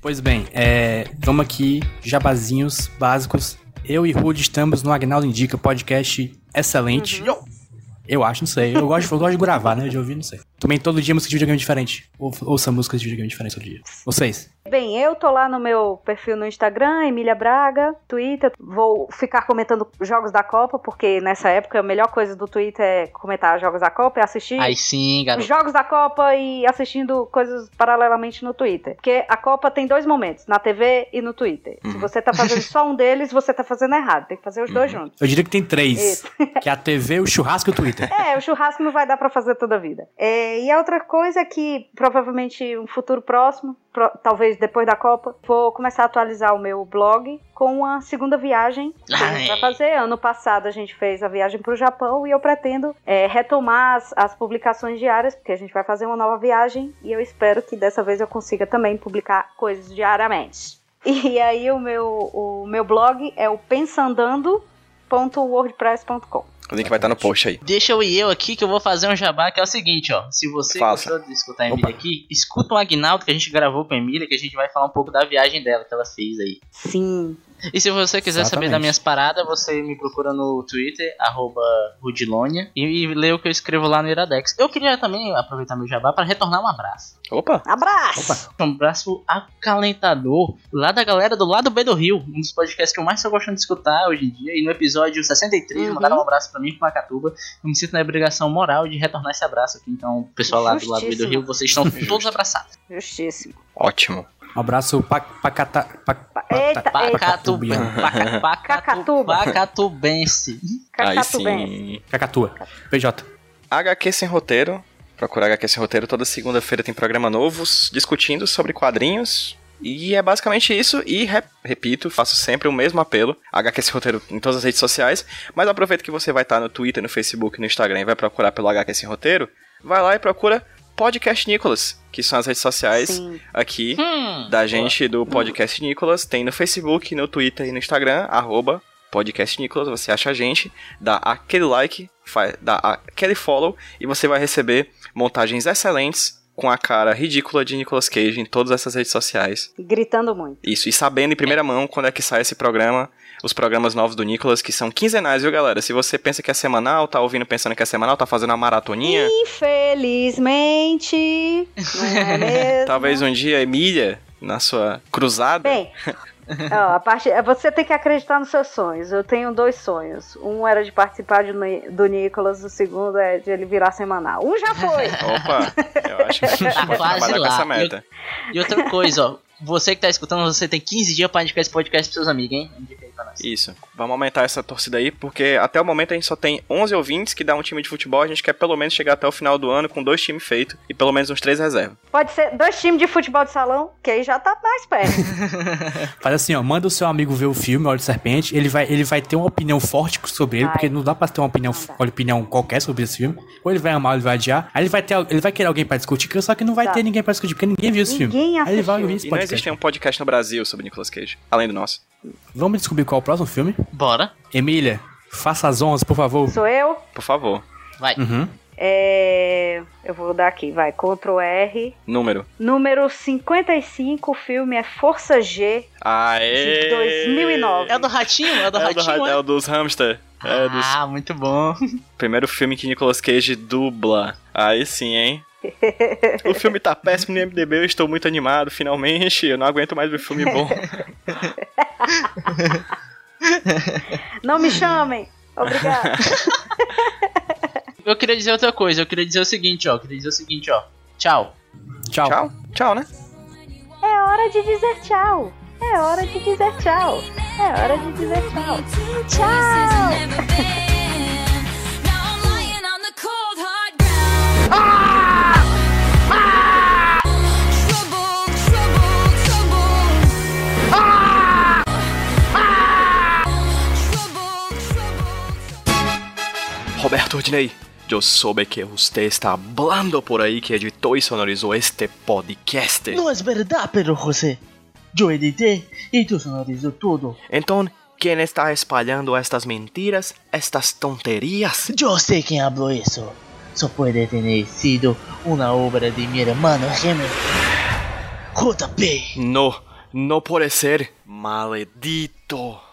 Pois bem, é, vamos aqui, jabazinhos básicos. Eu e Rude estamos no Agnaldo Indica, podcast excelente. Eu acho, não sei. Eu gosto, eu gosto de gravar, né? De ouvir, não sei. Também todo dia música de videogame diferente. Ou, ouça músicas de videogame diferentes todo dia. Vocês? Bem, eu tô lá no meu perfil no Instagram, Emília Braga, Twitter. Vou ficar comentando jogos da Copa, porque nessa época a melhor coisa do Twitter é comentar jogos da Copa e assistir. Aí sim, os garoto. jogos da Copa e assistindo coisas paralelamente no Twitter. Porque a Copa tem dois momentos, na TV e no Twitter. Se você tá fazendo só um deles, você tá fazendo errado. Tem que fazer os dois juntos. Eu diria que tem três. Isso. Que é a TV, o churrasco e o Twitter. É, o churrasco não vai dar pra fazer toda a vida. É, É, e a outra coisa é que provavelmente um futuro próximo, pro- talvez depois da Copa, vou começar a atualizar o meu blog com uma segunda viagem que a gente vai fazer. Ano passado a gente fez a viagem para o Japão e eu pretendo é, retomar as, as publicações diárias, porque a gente vai fazer uma nova viagem e eu espero que dessa vez eu consiga também publicar coisas diariamente. E aí o meu, o meu blog é o pensandando.wordpress.com. O link vai estar no post aí. Deixa eu ir eu aqui que eu vou fazer um jabá que é o seguinte, ó. Se você Faça. gostou de escutar a Emília aqui, escuta o Agnaldo que a gente gravou com a Emília, que a gente vai falar um pouco da viagem dela que ela fez aí. Sim. E se você quiser saber Exatamente. das minhas paradas, você me procura no Twitter, arroba Rudilonia, e, e lê o que eu escrevo lá no Iradex. Eu queria também aproveitar meu jabá para retornar um abraço. Opa! Abraço! Um abraço acalentador lá da galera do lado B do Rio, um dos podcasts que eu mais tô gostando de escutar hoje em dia. E no episódio 63 Uhum. mandaram um abraço pra mim e pro Macatuba. Eu me sinto na obrigação moral de retornar esse abraço aqui. Então, pessoal lá do lado B do. Rio, vocês estão todos abraçados. Justíssimo. Ótimo. Um abraço pra, pra, cata, pra, Pa- Eita, eita. Pacatu, Pacatubiano. paca- pacatu- Cacatuba. Pacatubense. Aí Cacatubense. sim. Cacatua. PJ. HQ Sem Roteiro. Procura HQ Sem Roteiro. Toda segunda-feira tem programa novo discutindo sobre quadrinhos. E é basicamente isso. E re- repito, faço sempre o mesmo apelo. HQ Sem Roteiro em todas as redes sociais. Mas aproveita que você vai estar no Twitter, no Facebook, no Instagram e vai procurar pelo HQ Sem Roteiro. Vai lá e procura Podcast Nicolas, que são as redes sociais Sim. aqui Hum, da gente do Podcast Nicolas. Tem no Facebook, no Twitter e no Instagram, arroba Podcast Nicolas. Você acha a gente, dá aquele like, dá aquele follow e você vai receber montagens excelentes com a cara ridícula de Nicolas Cage em todas essas redes sociais. Gritando muito. Isso, e sabendo em primeira mão quando é que sai esse programa, os programas novos do Nicolas, que são quinzenais, viu, galera? Se você pensa que é semanal, tá ouvindo pensando que é semanal, tá fazendo uma maratoninha, Infelizmente. Não é mesmo? talvez um dia, Emília, na sua cruzada, Bem, ó, a parte, você tem que acreditar nos seus sonhos. Eu tenho dois sonhos. Um era de participar de do Nicolas, o segundo é de ele virar semanal. Um já foi. Opa, eu acho que a gente Tá pode quase trabalhar com lá. essa meta. E outra coisa, ó. Você que tá escutando, você tem 15 dias pra indicar esse podcast pros seus amigos, hein? Indica nós. Isso. Vamos aumentar essa torcida aí, porque até o momento a gente só tem 11 ouvintes que dá um time de futebol. A gente quer pelo menos chegar até o final do ano com dois times feitos e pelo menos uns três reservas. Pode ser dois times de futebol de salão, que aí já tá mais perto. Faz assim, ó, manda o seu amigo ver o filme, Olho de Serpente, ele vai, ele vai ter uma opinião forte sobre ele, Vai. porque não dá pra ter uma opinião, uma opinião qualquer sobre esse filme. Ou ele vai amar, ou ele vai adiar. Aí ele vai ter, ele vai querer alguém pra discutir, só que não vai Tá. ter ninguém pra discutir, porque ninguém viu esse Ninguém filme. Aí ele vai assistiu. ouvir esse E não existe um podcast no Brasil sobre Nicolas Cage, além do nosso. Vamos descobrir qual é o próximo filme? Bora. Emília, faça as honras, por favor. Sou eu. Por favor, Vai. Uhum. É, eu vou dar aqui, vai. Ctrl R. número. Número 55, o filme é Força G. Aê! De 2009. É o do ratinho? É o do É do, ratinho, ra- é? é o dos hamster. É dos Ah, muito bom. primeiro filme que Nicolas Cage dubla. Aí sim, hein? o filme tá péssimo no MDB, eu estou muito animado, finalmente. Eu não aguento mais ver filme bom. Não me chamem. Obrigada. Eu queria dizer outra coisa, eu queria dizer o seguinte, ó. Eu queria dizer o seguinte, ó. Tchau. Tchau. Tchau, tchau, né? É hora de dizer tchau. É hora de dizer tchau. É hora de dizer tchau. Tchau. Roberto Ordinei, eu soube que você está hablando por aí que editou e sonorizou este podcast. Não é verdade, Pedro José. Eu editei e tu sonorizou tudo. Então, quem está espalhando estas mentiras, estas tonterias? Eu sei quem falou isso. Só pode ter sido uma obra de meu hermano gêmeo. JP. No, no puede ser. Maldito.